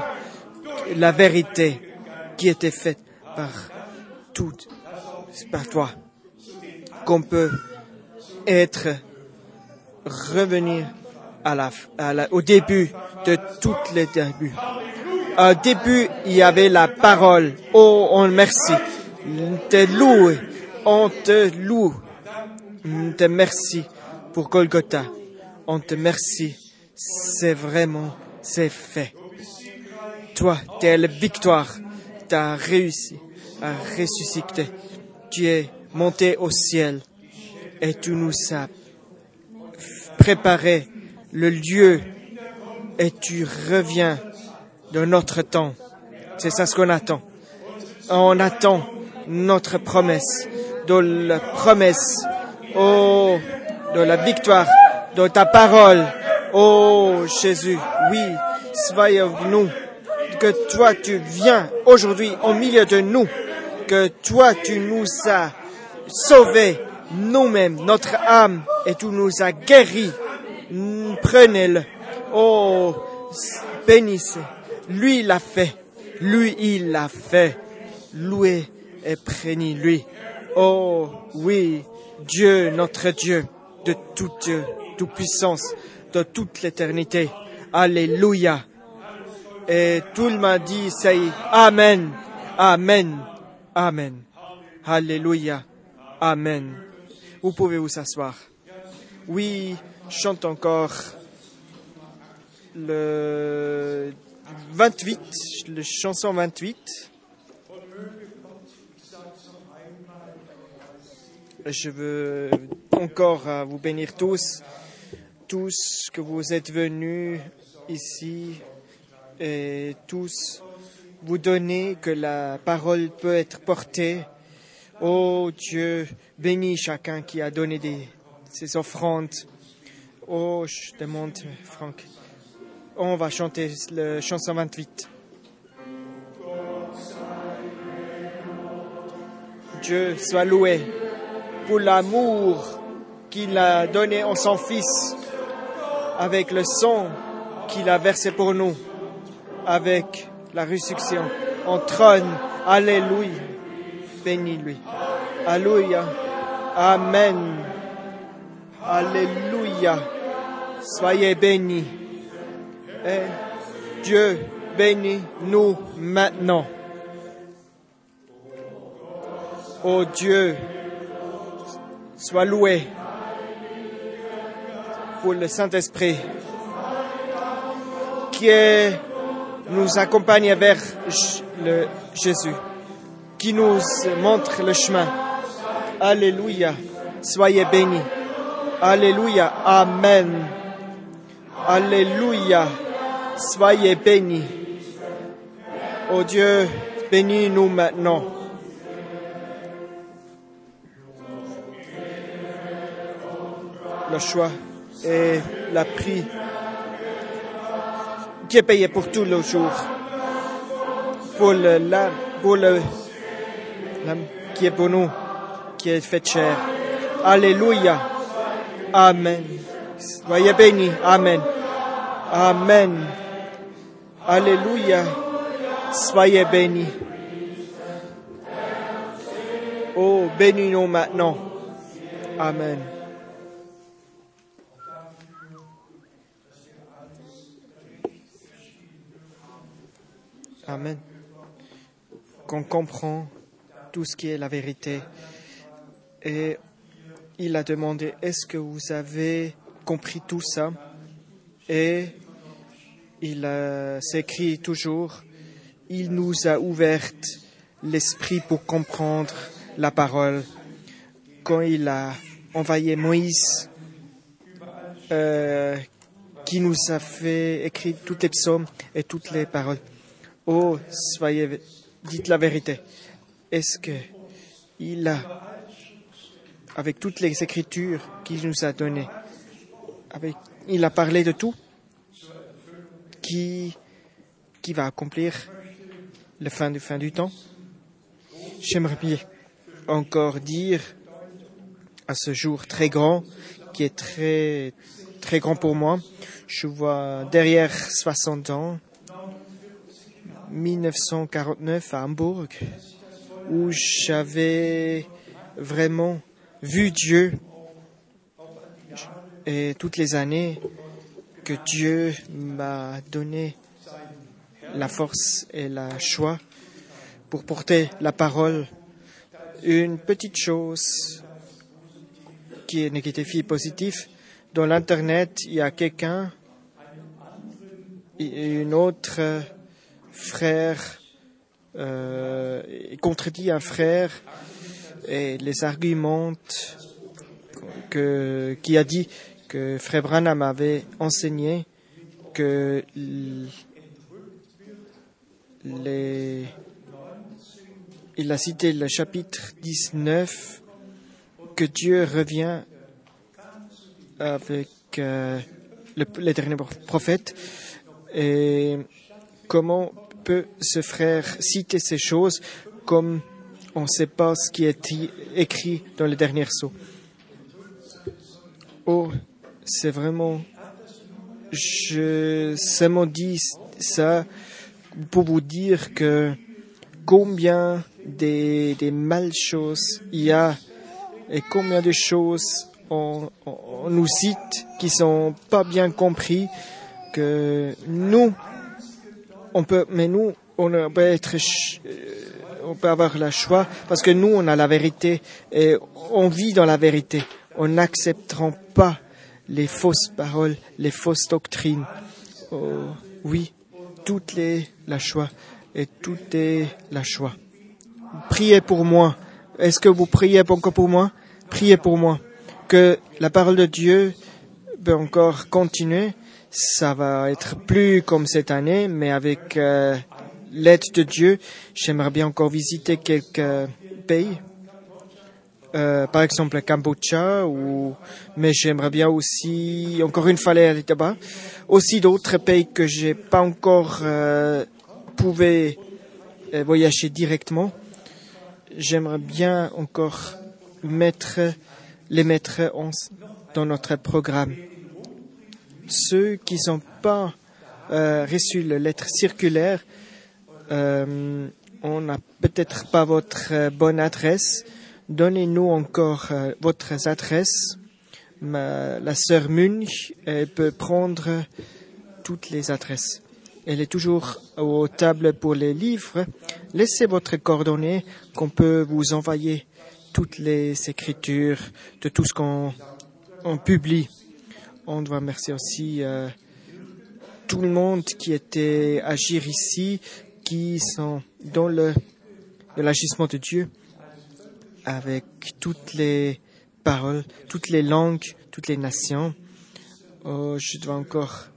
la vérité qui était faite par toute, par toi, qu'on peut être la- au début de toutes les débuts. Au début, il y avait la parole. Oh, on merci. Te loue. On te loue. On te merci pour Golgotha. On te merci. C'est vraiment, c'est fait. Toi, la victoire. Tu as réussi à ressusciter. Tu es monté au ciel et tu nous as préparé le lieu et tu reviens de notre temps. C'est ça ce qu'on attend. On attend notre promesse de la promesse, oh, de la victoire, de ta parole. Oh Jésus, oui, soyez nous, que toi tu viens aujourd'hui au milieu de nous, que toi tu nous as sauvés nous-mêmes, notre âme, et tu nous as guéris. Mm, Prenez-le. Oh, bénissez. Lui l'a fait. Lui, il l'a fait. Loué et préni lui. Oh, oui, Dieu, notre Dieu, de toute toute puissance, de toute l'éternité. Alléluia. Et tout le monde dit, ça Amen, Amen, Amen. Alléluia, Amen. Vous pouvez vous asseoir. Oui, chante encore le 28, le chanson 28. Je veux encore euh, vous bénir tous, tous que vous êtes venus ici et tous vous donner que la parole peut être portée. Oh Dieu, bénis chacun qui a donné ses offrandes. Oh, je demande, Franck. On va chanter le chanson 28. Dieu soit loué pour l'amour qu'il a donné en son Fils, avec le sang qu'il a versé pour nous, avec la résurrection. On trône. Alléluia. Bénis-lui. Alléluia. Amen. Alléluia. Soyez bénis. Et Dieu bénit nous maintenant. Oh Dieu, sois loué pour le Saint-Esprit qui est- nous accompagne vers le Jésus, qui nous montre le chemin. Alléluia. Soyez bénis. Alléluia. Amen. Alléluia. Soyez bénis. Oh Dieu, bénis-nous maintenant. Le choix et la prix qui est payé pour tous les jours. Pour le pour le qui est pour nous, qui est fait cher. Alléluia. Amen. Soyez bénis. Amen. Amen. Alléluia. Soyez bénis. Oh, bénis-nous maintenant. Amen. Amen. Qu'on comprend tout ce qui est la vérité. Et il a demandé, est-ce que vous avez compris tout ça? Et il a- s'écrit toujours, il nous a ouvert l'esprit pour comprendre la parole. Quand il a envoyé Moïse, euh, qui nous a fait écrire toutes les psaumes et toutes les paroles. Oh, soyez, dites la vérité. Est-ce que il a, avec toutes les écritures qu'il nous a données, avec, il a parlé de tout, qui, va accomplir le fin du fin du temps? J'aimerais bien encore dire à ce jour très grand, qui est très, très grand pour moi. Je vois derrière 60 ans, 1949 à Hambourg, où j'avais vraiment vu Dieu et toutes les années que Dieu m'a donné la force et la choix pour porter la parole. Une petite chose qui est négatif et positif. Dans l'Internet, il y a quelqu'un, une autre frère, euh, contredit un frère et les argumente que, qui a dit que frère Branham avait enseigné que les, il a cité le chapitre 19 que Dieu revient avec euh, le, les derniers prophètes et comment peut ce frère citer ces choses comme on ne sait pas ce qui est écrit dans les derniers sceaux. Oh, c'est vraiment, je seulement dit ça pour vous dire que combien des, des mal choses il y a et combien de choses on, nous cite qui sont pas bien compris que nous on peut mais nous on peut être euh, on peut avoir le choix parce que nous on a la vérité et on vit dans la vérité. On n'acceptera pas les fausses paroles les fausses doctrines. Oh, oui toutes les la choix et tout est la choix. Priez pour moi. Est-ce que vous priez encore pour moi? Priez pour moi. Que la parole de Dieu peut encore continuer. Ça va être plus comme cette année, mais avec euh, l'aide de Dieu, j'aimerais bien encore visiter quelques pays. Euh, par exemple le Cambodge, ou, mais j'aimerais bien aussi, encore une fois, aller là-bas. Aussi d'autres pays que j'ai pas encore euh, euh, voyager directement j'aimerais bien encore mettre, les mettre en, dans notre programme. Ceux qui n'ont pas euh, reçu la lettre circulaire, euh, on n'a peut-être pas votre euh, bonne adresse. Donnez-nous encore votre adresse. La sœur Munch elle peut prendre toutes les adresses. Elle est toujours aux tables pour les livres. Laissez votre coordonnée qu'on peut vous envoyer toutes les écritures de tout ce qu'on on publie. On doit remercier aussi euh, tout le monde qui était agir ici, qui sont dans le l'agissement de Dieu, avec toutes les paroles, toutes les langues, toutes les nations. Oh, je dois encore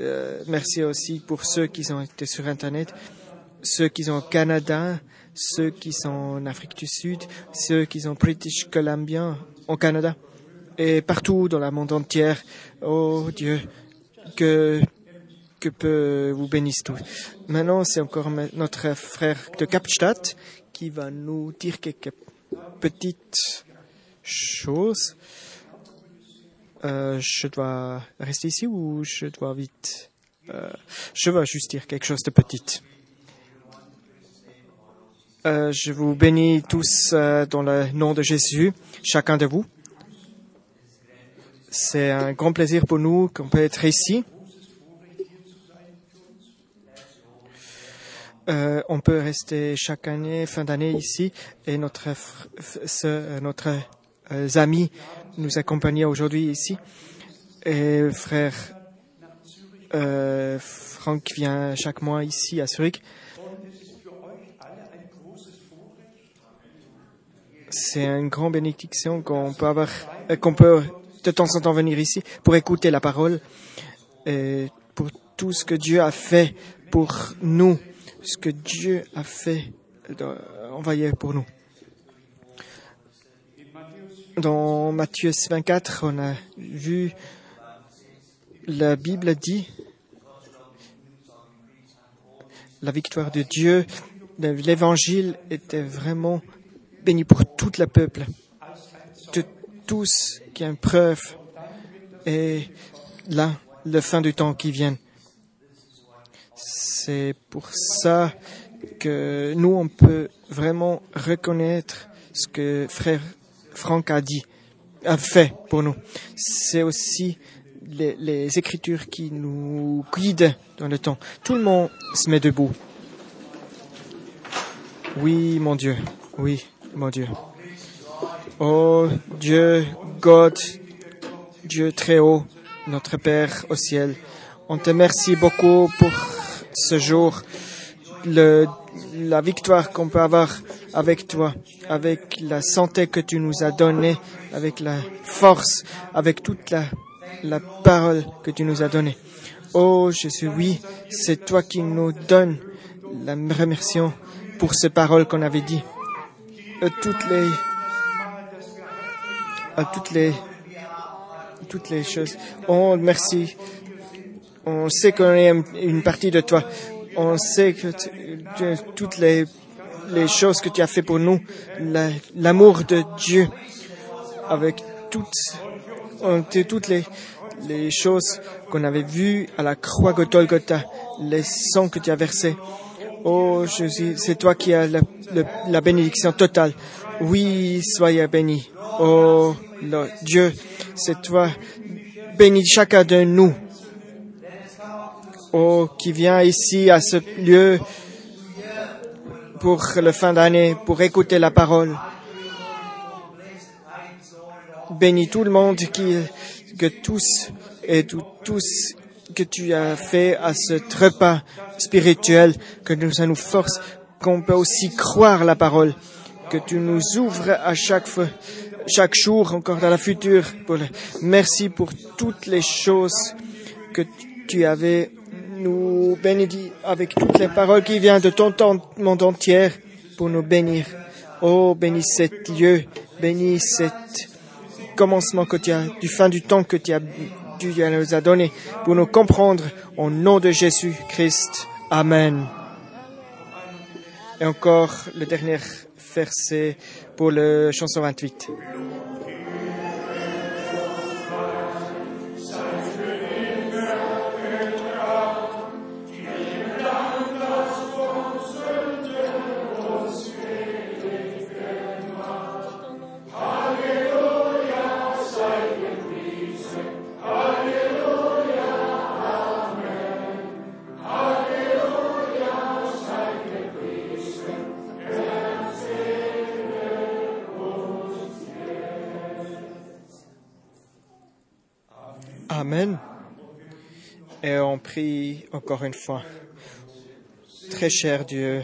euh, merci aussi pour ceux qui ont été sur Internet, ceux qui sont au Canada, ceux qui sont en Afrique du Sud, ceux qui sont British Columbia au Canada et partout dans le monde entier. Oh Dieu, que que vous bénisse tous. Maintenant, c'est encore notre frère de Kapstadt qui va nous dire quelques petites choses. Euh, je dois rester ici ou je dois vite euh, Je vais juste dire quelque chose de petit. Euh, je vous bénis tous dans le nom de Jésus, chacun de vous. C'est un grand plaisir pour nous qu'on peut être ici. Euh, on peut rester chaque année, fin d'année ici, et notre, ce, notre euh, amis nous accompagner aujourd'hui ici. Et frère euh, Franck vient chaque mois ici à Zurich. C'est une grande bénédiction qu'on peut avoir, euh, qu'on peut de temps en temps venir ici pour écouter la parole et pour tout ce que Dieu a fait pour nous, ce que Dieu a fait envoyé pour nous. Dans Matthieu 24, on a vu la Bible dit la victoire de Dieu, l'évangile était vraiment béni pour tout le peuple, tous qui ont preuve et là, le fin du temps qui vient. C'est pour ça que nous, on peut vraiment reconnaître ce que frère Franck a dit, a fait pour nous. C'est aussi les, Écritures qui nous guident dans le temps. Tout le monde se met debout. Oui, mon Dieu. Oui, mon Dieu. Oh Dieu, God, Dieu très haut, notre Père au ciel, on te remercie beaucoup pour ce jour, la victoire qu'on peut avoir avec toi, avec la santé que tu nous as donnée, avec la force, avec toute la, parole que tu nous as donnée. Oh Jésus, oui, c'est toi qui nous donnes la remerciement pour ces paroles qu'on avait dit. Euh, toutes les à toutes les, toutes les choses. Oh, merci. On sait qu'on est une partie de toi. On sait que toutes les, les choses que tu as fait pour nous, la- l'amour de Dieu, avec toutes, on- toutes les, les choses qu'on avait vues à la croix Golgotha, les sangs que tu as versés. Oh Jésus, c'est toi qui as la, la bénédiction totale. Oui, soyez béni. Oh Dieu, c'est toi. Bénis chacun de nous. Oh, qui vient ici à ce lieu pour le fin d'année, pour écouter la parole. Bénis tout le monde qui, que tous et tout- tous que tu as fait à ce repas spirituel, que ça nous force, qu'on peut aussi croire la parole, que tu nous ouvres à chaque fois, chaque jour, encore dans la future. Merci pour toutes les choses que tu avais nous bénédit avec toutes les paroles qui viennent de ton monde entier pour nous bénir. Oh, bénis cet lieu, bénis cet commencement que tu as, du fin du temps que tu as, tu nous as donné pour nous comprendre au nom de Jésus Christ. Amen. Et encore le dernier verset pour le chanson 28. Amen. Et on prie encore une fois. Très cher Dieu,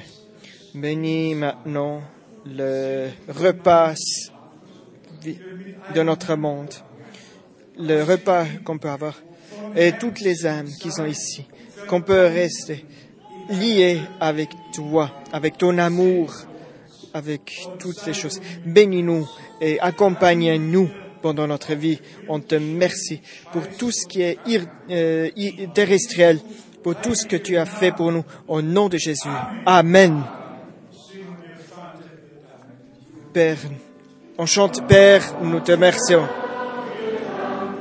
bénis maintenant le repas de notre monde, le repas qu'on peut avoir, et toutes les âmes qui sont ici, qu'on peut rester liés avec toi, avec ton amour, avec toutes ces choses. Bénis-nous et accompagne-nous pendant notre vie. On te remercie pour tout ce qui est euh, terrestriel, pour tout ce que tu as fait pour nous. Au nom de Jésus. Amen. Père, on chante Père, nous te remercions.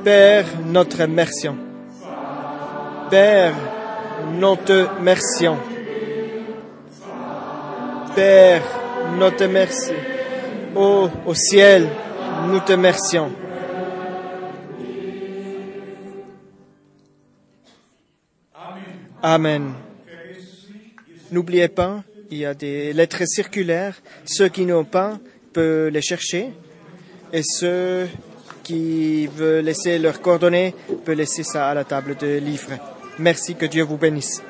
Père, notre remercions. Père, nous te remercions. Père, nous te remercions. Oh, au ciel, nous te remercions. Amen. N'oubliez pas, il y a des lettres circulaires. Ceux qui n'ont pas peuvent les chercher. Et ceux qui veulent laisser leurs coordonnées peuvent laisser ça à la table de livres. Merci, que Dieu vous bénisse.